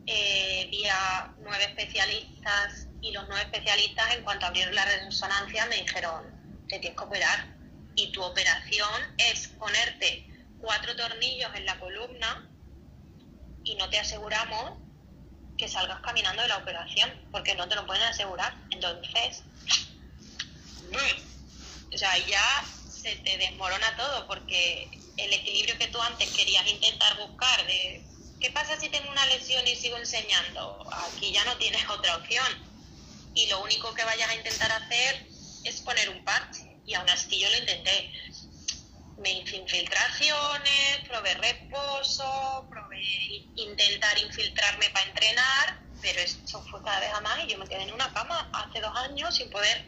eh, vi a nueve especialistas y los nueve especialistas en cuanto abrieron la resonancia me dijeron, te tienes que operar y tu operación es ponerte cuatro tornillos en la columna y no te aseguramos que salgas caminando de la operación, porque no te lo pueden asegurar. Entonces, o sea, ya se te desmorona todo, porque el equilibrio que tú antes querías intentar buscar de ¿qué pasa si tengo una lesión y sigo enseñando? Aquí ya no tienes otra opción. Y lo único que vayas a intentar hacer es poner un parche. Y aún así yo lo intenté. Me infiltraciones, probé reposo, probé intentar infiltrarme para entrenar, pero eso fue cada vez a más y yo me quedé en una cama hace dos años sin poder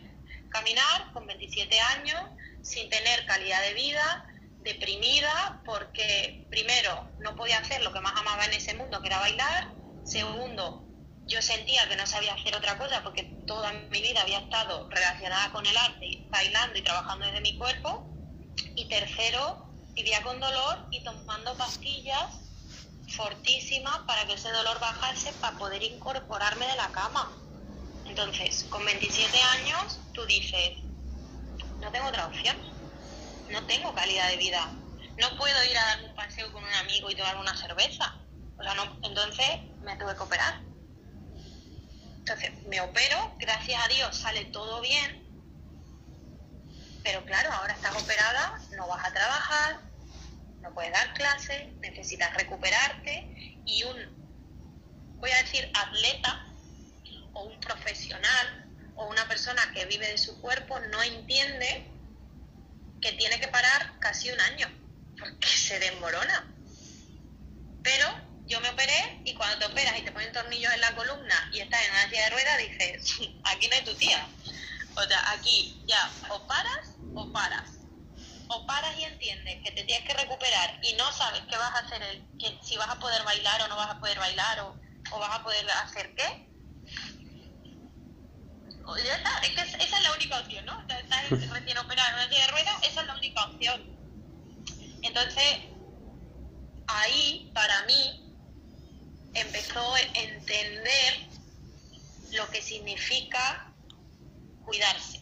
caminar, con 27 años, sin tener calidad de vida, deprimida, porque primero no podía hacer lo que más amaba en ese mundo, que era bailar, segundo, yo sentía que no sabía hacer otra cosa porque toda mi vida había estado relacionada con el arte, bailando y trabajando desde mi cuerpo, y tercero, vivía con dolor y tomando pastillas fortísimas para que ese dolor bajase para poder incorporarme de la cama. Entonces, con 27 años, tú dices, no tengo otra opción, no tengo calidad de vida, no puedo ir a dar un paseo con un amigo y tomar una cerveza. O sea, no, entonces me tuve que operar. Entonces, me opero, gracias a Dios sale todo bien, pero claro, ahora estás operada, no vas a trabajar, no puedes dar clases, necesitas recuperarte y un, voy a decir, atleta o un profesional o una persona que vive de su cuerpo no entiende que tiene que parar casi un año porque <laughs> se desmorona. Pero yo me operé y cuando te operas y te ponen tornillos en la columna y estás en una silla de ruedas, dices, <laughs> aquí no hay tu tía. O sea, aquí ya o paras o paras. O paras y entiendes que te tienes que recuperar y no sabes qué vas a hacer, el, que, si vas a poder bailar o no vas a poder bailar o, o vas a poder hacer qué. Ya está, es que esa es la única opción, ¿no? Estás <laughs> recién operado en una silla de ruedas, esa es la única opción. Entonces, ahí, para mí, empezó a entender lo que significa cuidarse.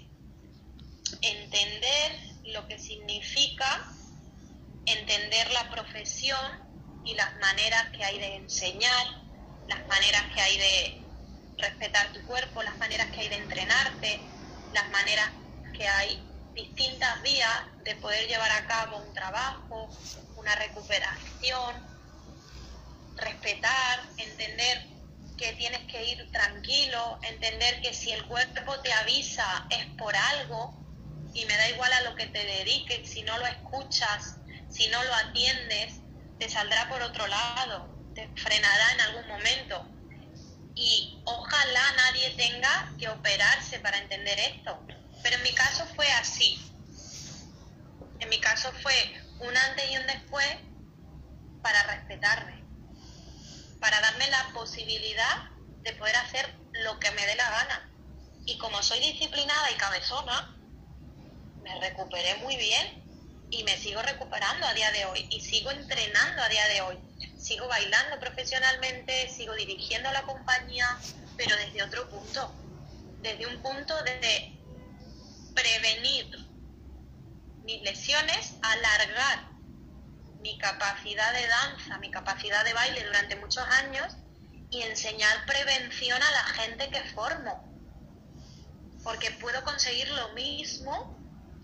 Entender lo que significa entender la profesión y las maneras que hay de enseñar, las maneras que hay de respetar tu cuerpo, las maneras que hay de entrenarte, las maneras que hay distintas vías de poder llevar a cabo un trabajo, una recuperación, respetar, entender que tienes que ir tranquilo, entender que si el cuerpo te avisa es por algo y me da igual a lo que te dediques, si no lo escuchas, si no lo atiendes, te saldrá por otro lado, te frenará en algún momento. Y ojalá nadie tenga que operarse para entender esto. Pero en mi caso fue así. En mi caso fue un antes y un después para respetarme, para darme la posibilidad de poder hacer lo que me dé la gana. Y como soy disciplinada y cabezona, me recuperé muy bien y me sigo recuperando a día de hoy y sigo entrenando a día de hoy. Sigo bailando profesionalmente, sigo dirigiendo la compañía, pero desde otro punto, desde un punto de prevenir mis lesiones, alargar mi capacidad de danza, mi capacidad de baile durante muchos años y enseñar prevención a la gente que formo. Porque puedo conseguir lo mismo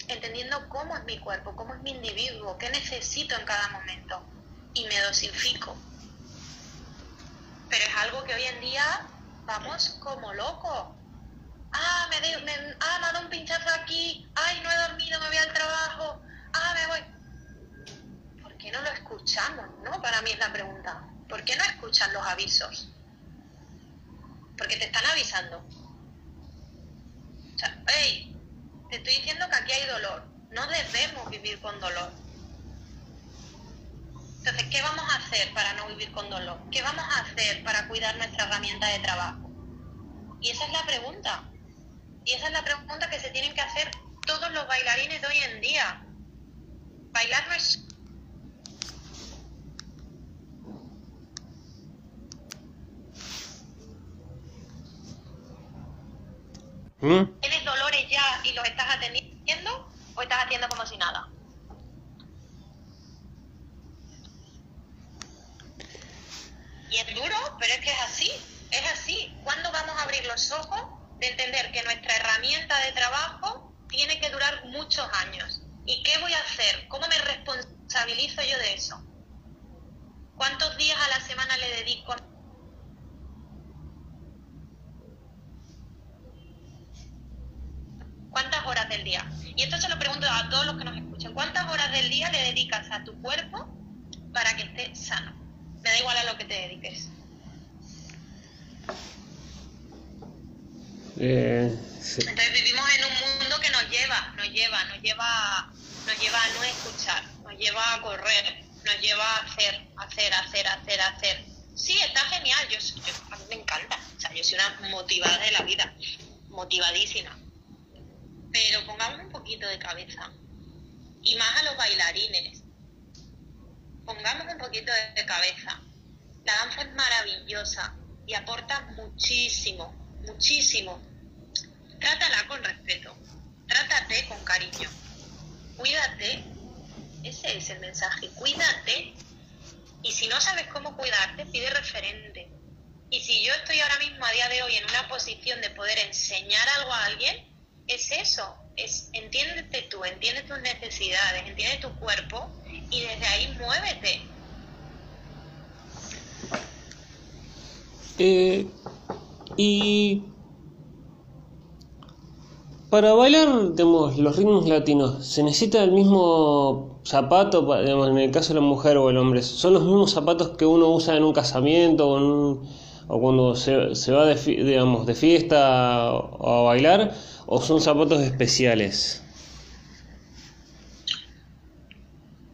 entendiendo cómo es mi cuerpo, cómo es mi individuo, qué necesito en cada momento y me dosifico. Pero es algo que hoy en día vamos como locos. Ah, me, de, me, ah, me ha dado un pinchazo aquí, ay, no he dormido, me voy al trabajo, ah, me voy. ¿Por qué no lo escuchamos? ¿No? Para mí es la pregunta. ¿Por qué no escuchan los avisos? Porque te están avisando. O sea, hey, te estoy diciendo que aquí hay dolor. No debemos vivir con dolor. Entonces, ¿qué vamos a hacer para no vivir con dolor? ¿Qué vamos a hacer para cuidar nuestra herramienta de trabajo? Y esa es la pregunta. Y esa es la pregunta que se tienen que hacer todos los bailarines de hoy en día. Bailar no es ¿Mm? ¿Tienes dolores ya y los estás atendiendo o estás haciendo como si nada? Y es duro, pero es que es así, es así. ¿Cuándo vamos a abrir los ojos de entender que nuestra herramienta de trabajo tiene que durar muchos años? ¿Y qué voy a hacer? ¿Cómo me responsabilizo yo de eso? ¿Cuántos días a la semana le dedico ¿Cuántas horas del día? Y esto se lo pregunto a todos los que nos escuchan ¿Cuántas horas del día le dedicas a tu cuerpo para que esté sano? Me da igual a lo que te dediques. Eh, Entonces vivimos en un mundo que nos lleva, nos lleva, nos lleva, nos lleva a no escuchar, nos lleva a correr, nos lleva a hacer, hacer, hacer, hacer, hacer. Sí, está genial, yo, a mí me encanta, o sea, yo soy una motivada de la vida, motivadísima. Pero pongamos un poquito de cabeza, y más a los bailarines, pongamos un poquito de cabeza. La danza es maravillosa y aporta muchísimo, muchísimo. Trátala con respeto, trátate con cariño, cuídate, ese es el mensaje, cuídate. Y si no sabes cómo cuidarte, pide referente. Y si yo estoy ahora mismo a día de hoy en una posición de poder enseñar algo a alguien, es eso, es entiéndete tú, entiende tus necesidades, entiende tu cuerpo y desde ahí muévete. Eh, y para bailar digamos, los ritmos latinos, ¿se necesita el mismo zapato, digamos, en el caso de la mujer o el hombre? ¿Son los mismos zapatos que uno usa en un casamiento o, en un, o cuando se, se va de, digamos, de fiesta a bailar? ¿O son zapatos especiales?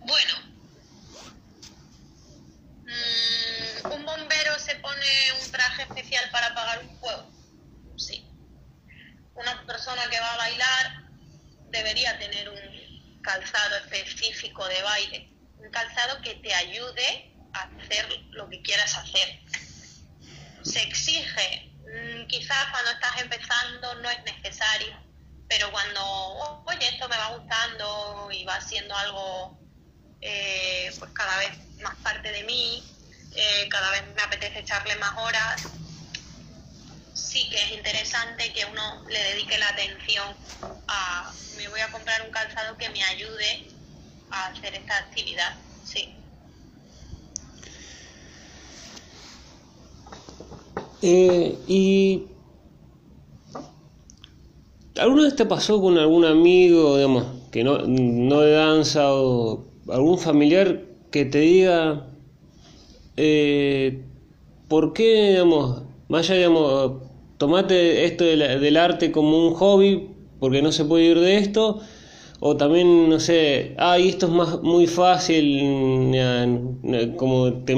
Bueno, mm, ¿un bombero se pone un traje especial para apagar un fuego? Sí. Una persona que va a bailar debería tener un calzado específico de baile, un calzado que te ayude a hacer lo que quieras hacer. Se exige Mm, quizás cuando estás empezando no es necesario, pero cuando, oye, esto me va gustando y va siendo algo eh, pues cada vez más parte de mí, eh, cada vez me apetece echarle más horas, sí que es interesante que uno le dedique la atención a, me voy a comprar un calzado que me ayude a hacer esta actividad, sí. Eh, y ¿Alguna vez te pasó con algún amigo, digamos, que no, no de danza o algún familiar que te diga eh, por qué, digamos, más allá, digamos, tomate esto del arte como un hobby porque no se puede ir de esto? O también, no sé, ay, esto es más, muy fácil, como te,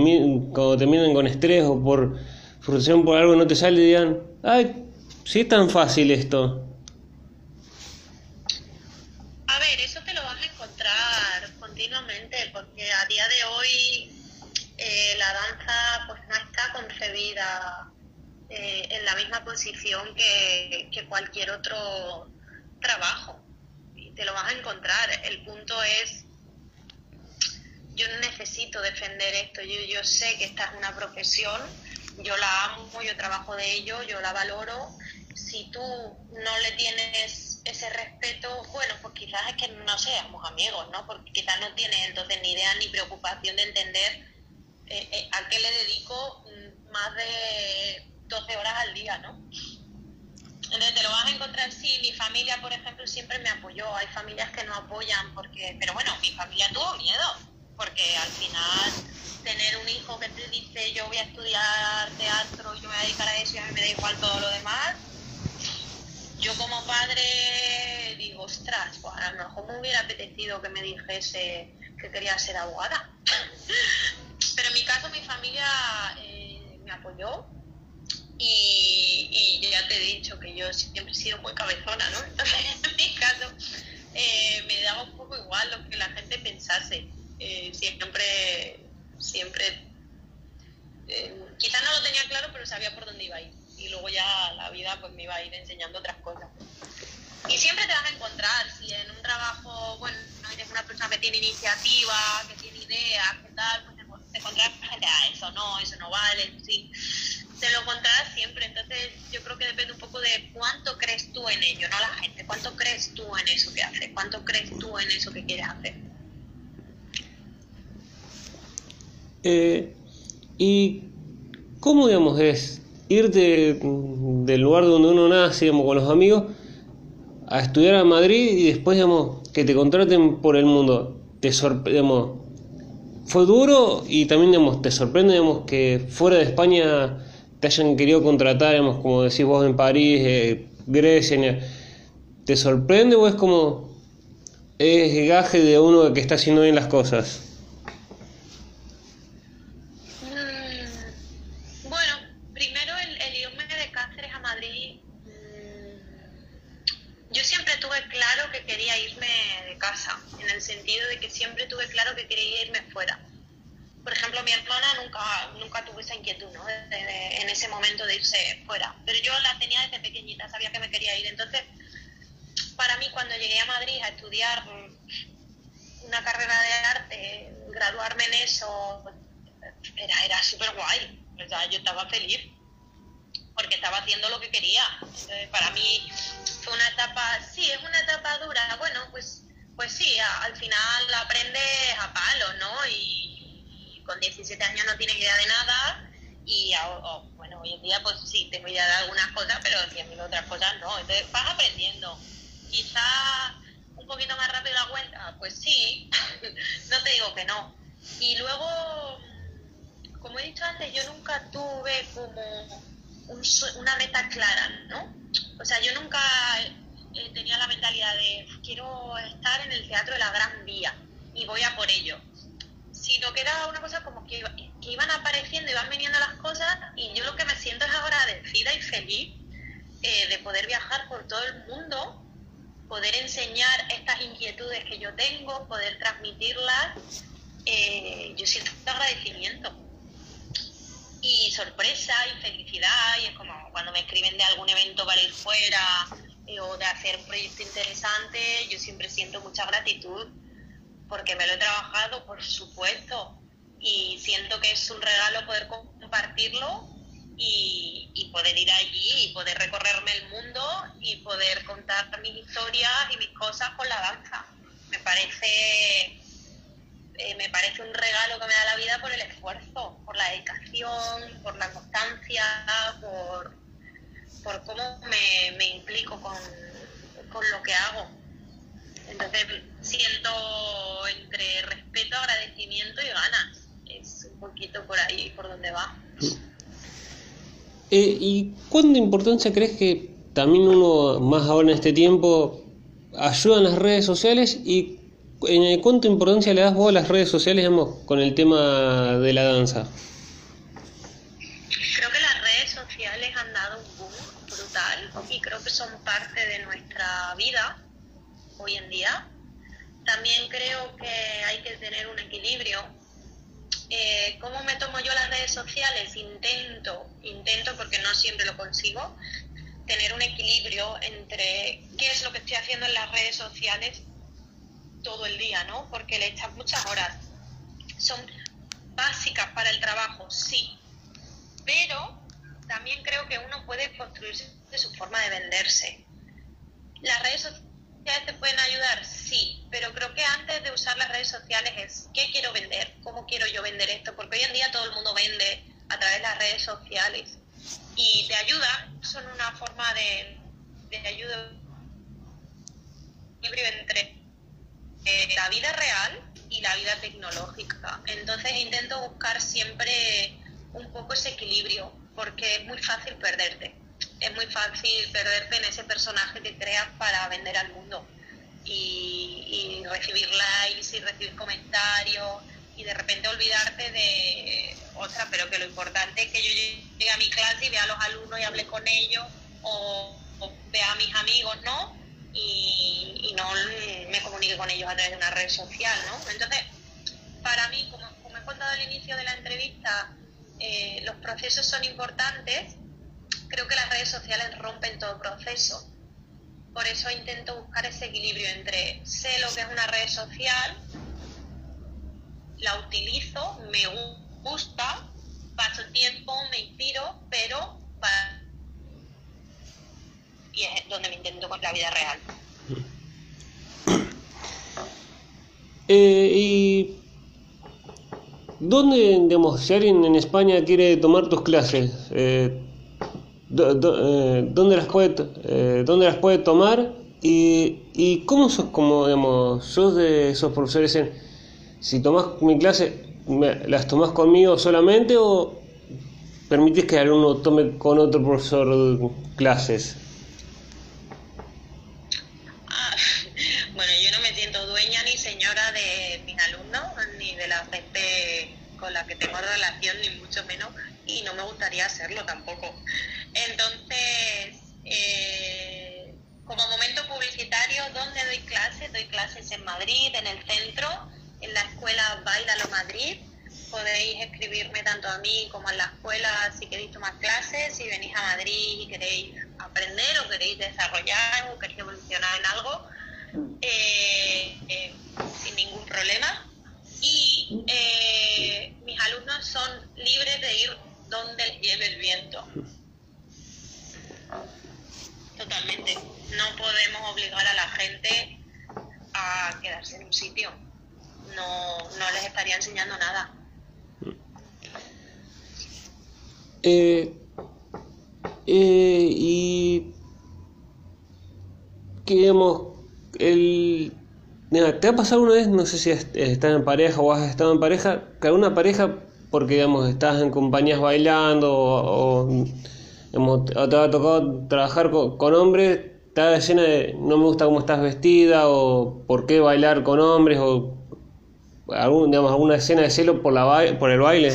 como te miran con estrés o por frustración por algo no te sale digan, ay, si es tan fácil esto. A ver, eso te lo vas a encontrar continuamente, porque a día de hoy eh, la danza pues no está concebida eh, en la misma posición que, que cualquier otro trabajo. Y te lo vas a encontrar. El punto es yo necesito defender esto, yo, yo sé que esta es una profesión yo la amo, yo trabajo de ello, yo la valoro. Si tú no le tienes ese respeto, bueno, pues quizás es que no seamos amigos, ¿no? Porque quizás no tienes entonces ni idea ni preocupación de entender eh, eh, a qué le dedico mm, más de 12 horas al día, ¿no? Entonces te lo vas a encontrar, sí, mi familia, por ejemplo, siempre me apoyó. Hay familias que no apoyan porque, pero bueno, mi familia tuvo miedo, porque al final tener un hijo que te dice yo voy a estudiar teatro, yo me voy a dedicar a eso y a mí me da igual todo lo demás, yo como padre digo, ostras, pues a lo mejor me hubiera apetecido que me dijese que quería ser abogada. <laughs> Pero en mi caso mi familia eh, me apoyó y, ya te he dicho que yo siempre he sido muy cabezona, ¿no? Entonces <laughs> en mi caso eh, me daba un poco igual lo que la gente pensase. Eh, siempre siempre, eh, quizás no lo tenía claro, pero sabía por dónde iba a ir. Y luego ya la vida pues me iba a ir enseñando otras cosas. Y siempre te vas a encontrar, si en un trabajo, bueno, eres una persona que tiene iniciativa, que tiene ideas, que tal, pues te, encontrarás gente, ah, eso no, eso no vale, sí. Te lo encontrarás siempre, entonces yo creo que depende un poco de cuánto crees tú en ello, no la gente, cuánto crees tú en eso que haces, cuánto crees tú en eso que quieres hacer. Eh, ¿Y cómo, digamos, es irte del lugar donde uno nace, digamos, con los amigos, a estudiar a Madrid y después, digamos, que te contraten por el mundo, te sorprendemos. Fue duro y también digamos, te sorprende digamos, que fuera de España te hayan querido contratar, digamos, como decís vos en París, eh, Grecia. ¿Te sorprende o es como es gaje de uno que está haciendo bien las cosas? Sentido de que siempre tuve claro que quería irme fuera. Por ejemplo, mi hermana nunca, nunca tuvo esa inquietud, ¿no? en ese momento de irse fuera. Pero yo la tenía desde pequeñita, sabía que me quería ir. Entonces, para mí, cuando llegué a Madrid a estudiar una carrera de arte, graduarme en eso, era, era súper guay. O sea, yo estaba feliz porque estaba haciendo lo que quería. Entonces, para mí fue una etapa, sí, es una etapa dura. Bueno, pues pues sí, al final aprendes a palo, ¿no? Y, con 17 años no tienes idea de nada y bueno, hoy en día pues sí, tengo idea de algunas cosas, pero 100.000 otras cosas no. Entonces vas aprendiendo. Quizás un poquito más rápido la cuenta, pues sí, <laughs> no te digo que no. Y luego, como he dicho antes, yo nunca tuve como una meta clara, ¿no? O sea, yo nunca eh, tenía la mentalidad de quiero estar en el teatro de la Gran Vía y voy a por ello, sino que era una cosa como que, iban apareciendo, iban viniendo las cosas y yo lo que me siento es agradecida y feliz eh, de poder viajar por todo el mundo, poder enseñar estas inquietudes que yo tengo, poder transmitirlas. Eh, yo siento agradecimiento y sorpresa y felicidad y es como cuando me escriben de algún evento para ir fuera eh, o de hacer un proyecto interesante, yo siempre siento mucha gratitud porque me lo he trabajado, por supuesto, y siento que es un regalo poder compartirlo y, poder ir allí y poder recorrerme el mundo y poder contar mis historias y mis cosas con la danza. Me parece, eh, me parece un regalo que me da la vida por el esfuerzo, por la dedicación, por la constancia, por, por cómo me, me implico con, lo que hago. Entonces siento entre respeto, agradecimiento y ganas. Es un poquito por ahí, por donde va. Eh, ¿Y cuánta importancia crees que también uno, más ahora en este tiempo, ayuda en las redes sociales y cuánta importancia le das vos a las redes sociales, con el tema de la danza? y creo que son parte de nuestra vida hoy en día. También creo que hay que tener un equilibrio. Eh, ¿Cómo me tomo yo las redes sociales? Intento, intento porque no siempre lo consigo, tener un equilibrio entre qué es lo que estoy haciendo en las redes sociales todo el día, ¿no? Porque le echas muchas horas. Son básicas para el trabajo, sí, pero también creo que uno puede construirse su forma de venderse. ¿Las redes sociales te pueden ayudar? Sí, pero creo que antes de usar las redes sociales es ¿qué quiero vender? ¿Cómo quiero yo vender esto? Porque hoy en día todo el mundo vende a través de las redes sociales y te ayudan, son una forma de, de ayuda entre eh, la vida real y la vida tecnológica. Entonces intento buscar siempre un poco ese equilibrio porque es muy fácil perderte. Es muy fácil perderte en ese personaje que creas para vender al mundo y, recibir likes y recibir comentarios y de repente olvidarte de, otra, pero que lo importante es que yo llegue a mi clase y vea a los alumnos y hable con ellos o, vea a mis amigos, ¿no? Y, no me comunique con ellos a través de una red social, ¿no? Entonces, para mí, como, como he contado al inicio de la entrevista, eh, los procesos son importantes, creo que las redes sociales rompen todo proceso. Por eso intento buscar ese equilibrio entre sé lo que es una red social, la utilizo, me gusta, paso tiempo, me inspiro, pero y es donde me intento con la vida real. Eh, y ¿Dónde, digamos, si alguien en España quiere tomar tus clases, eh, eh, ¿dónde, las puede, eh, ¿dónde las puede tomar ¿Y, y cómo sos como, sos de esos profesores si tomás mi clase, ¿las tomás conmigo solamente o permitís que alumno tome con otro profesor clases? Ah, bueno, yo no me siento dueña ni señora de mis alumnos, ni de la gente con la que tengo relación, ni mucho menos, y no me gustaría hacerlo tampoco. Entonces, eh, como momento publicitario, ¿dónde doy clases? Doy clases en Madrid, en el centro, en la escuela Bailalo Madrid. Podéis escribirme tanto a mí como a la escuela si queréis tomar clases, si venís a Madrid y queréis aprender o queréis desarrollar o queréis evolucionar en algo, eh, eh, sin ningún problema. Y mis alumnos son libres de ir donde lleve el viento. Totalmente. No podemos obligar a la gente a quedarse en un sitio. No, no les estaría enseñando nada. Eh, eh, y que el ¿te ha pasado una vez, no sé si estás en pareja o has estado en pareja, que alguna pareja, porque digamos, estás en compañías bailando o te ha tocado trabajar con, hombres, está llena de no me gusta cómo estás vestida o por qué bailar con hombres o algún, digamos, alguna escena de celo por, la por el baile.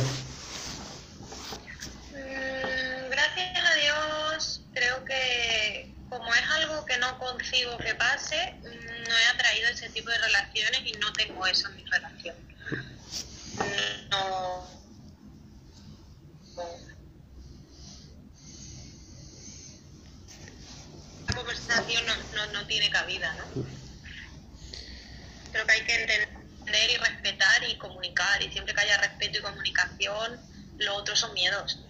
Y siempre que haya respeto y comunicación, lo otro son miedos.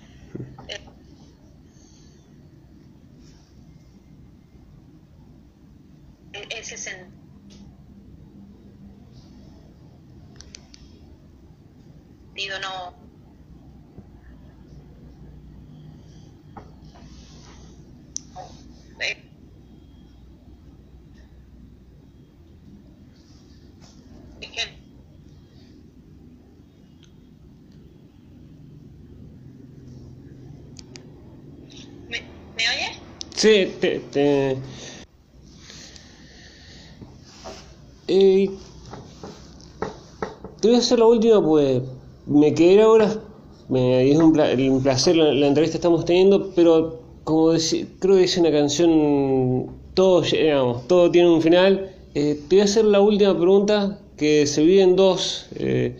Eh, ese sentido no Sí, te, te... Eh, te voy a hacer la última, pues me quedé ahora, me es un, placer la, entrevista que estamos teniendo, pero como creo que dice una canción, todo, digamos, todo tiene un final. Eh, te voy a hacer la última pregunta, que se divide en dos. Eh,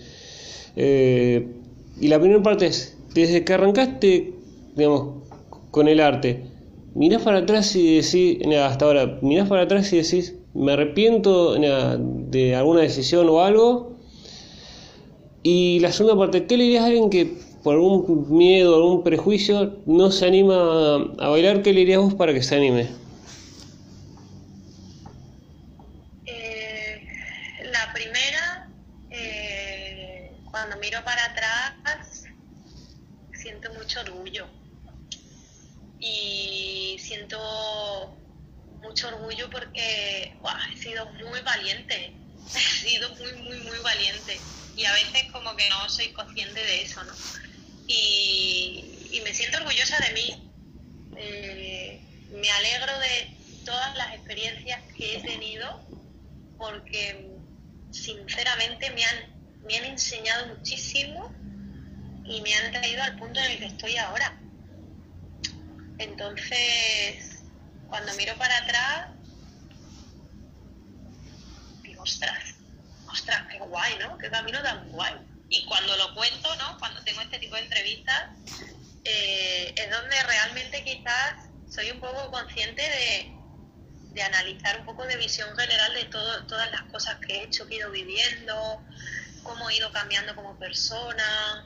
y la primera parte es, desde que arrancaste, digamos, con el arte, mirás para atrás y decís, hasta ahora, mirás para atrás y decís, me arrepiento de alguna decisión o algo. Y la segunda parte, ¿qué le dirías a alguien que por algún miedo, algún prejuicio no se anima a bailar? ¿Qué le dirías vos para que se anime? Eh, la primera, eh, cuando miro para atrás, siento mucho orgullo. Y siento mucho orgullo porque he sido muy valiente, <laughs> he sido muy, muy, muy valiente. Y a veces como que no soy consciente de eso, ¿no? Y, me siento orgullosa de mí. Eh, me alegro de todas las experiencias que he tenido porque sinceramente me han, me han enseñado muchísimo y me han traído al punto en el que estoy ahora. Entonces, cuando miro para atrás, ostras, ostras, qué guay, ¿no? Qué camino tan guay. Y cuando lo cuento, ¿no? Cuando tengo este tipo de entrevistas, eh, es donde realmente quizás soy un poco consciente de, de analizar un poco de visión general de todo, todas las cosas que he hecho, que he ido viviendo, cómo he ido cambiando como persona,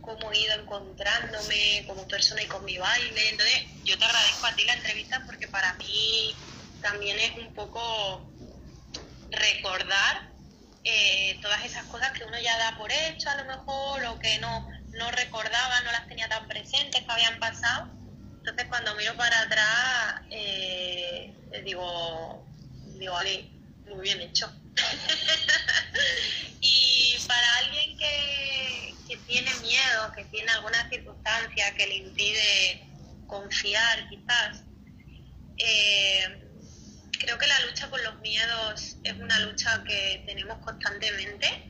cómo he ido encontrándome como persona y con mi baile. Entonces, yo te agradezco a ti la entrevista porque para mí también es un poco recordar eh, todas esas cosas que uno ya da por hecho a lo mejor o que no, no recordaba, no las tenía tan presentes que habían pasado. Entonces cuando miro para atrás, eh, digo, digo, vale, muy bien hecho. <laughs> y para alguien que, que tiene miedo, que tiene alguna circunstancia que le impide confiar quizás, eh, creo que la lucha con los miedos es una lucha que tenemos constantemente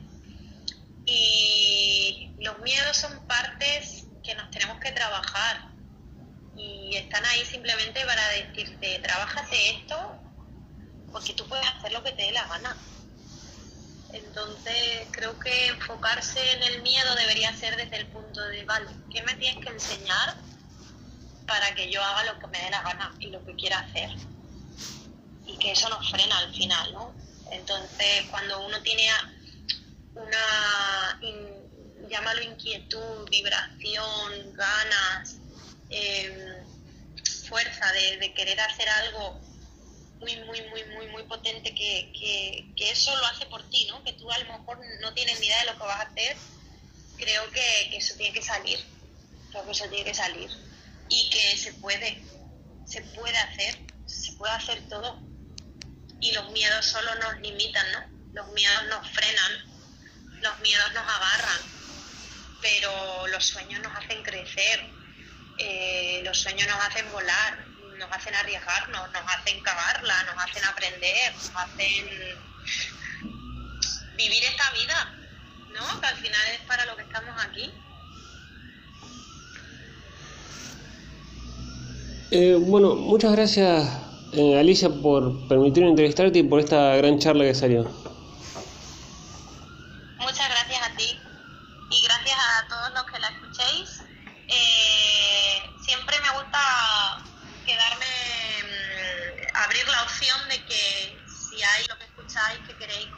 y los miedos son partes que nos tenemos que trabajar y están ahí simplemente para decirte, trabájate esto porque tú puedes hacer lo que te dé la gana. Entonces creo que enfocarse en el miedo debería ser desde el punto de, vale, ¿qué me tienes que enseñar para que yo haga lo que me dé la gana y lo que quiera hacer? Que eso nos frena al final, ¿no? Entonces cuando uno tiene una, llámalo inquietud, vibración, ganas, em, fuerza de querer hacer algo muy, muy, muy, muy, muy potente que, que, eso lo hace por ti, ¿no? Que tú a lo mejor no tienes ni idea de lo que vas a hacer. Creo que, eso tiene que salir. Creo que eso tiene que salir. Y que se puede, se puede hacer, se puede hacer todo. Y los miedos solo nos limitan, ¿no? Los miedos nos frenan, los miedos nos agarran, pero los sueños nos hacen crecer, eh, los sueños nos hacen volar, nos hacen arriesgarnos, nos hacen cagarla, nos hacen aprender, nos hacen vivir esta vida, ¿no? Que al final es para lo que estamos aquí. Eh, bueno, muchas gracias eh, Alicia por permitirme entrevistarte y por esta gran charla que salió.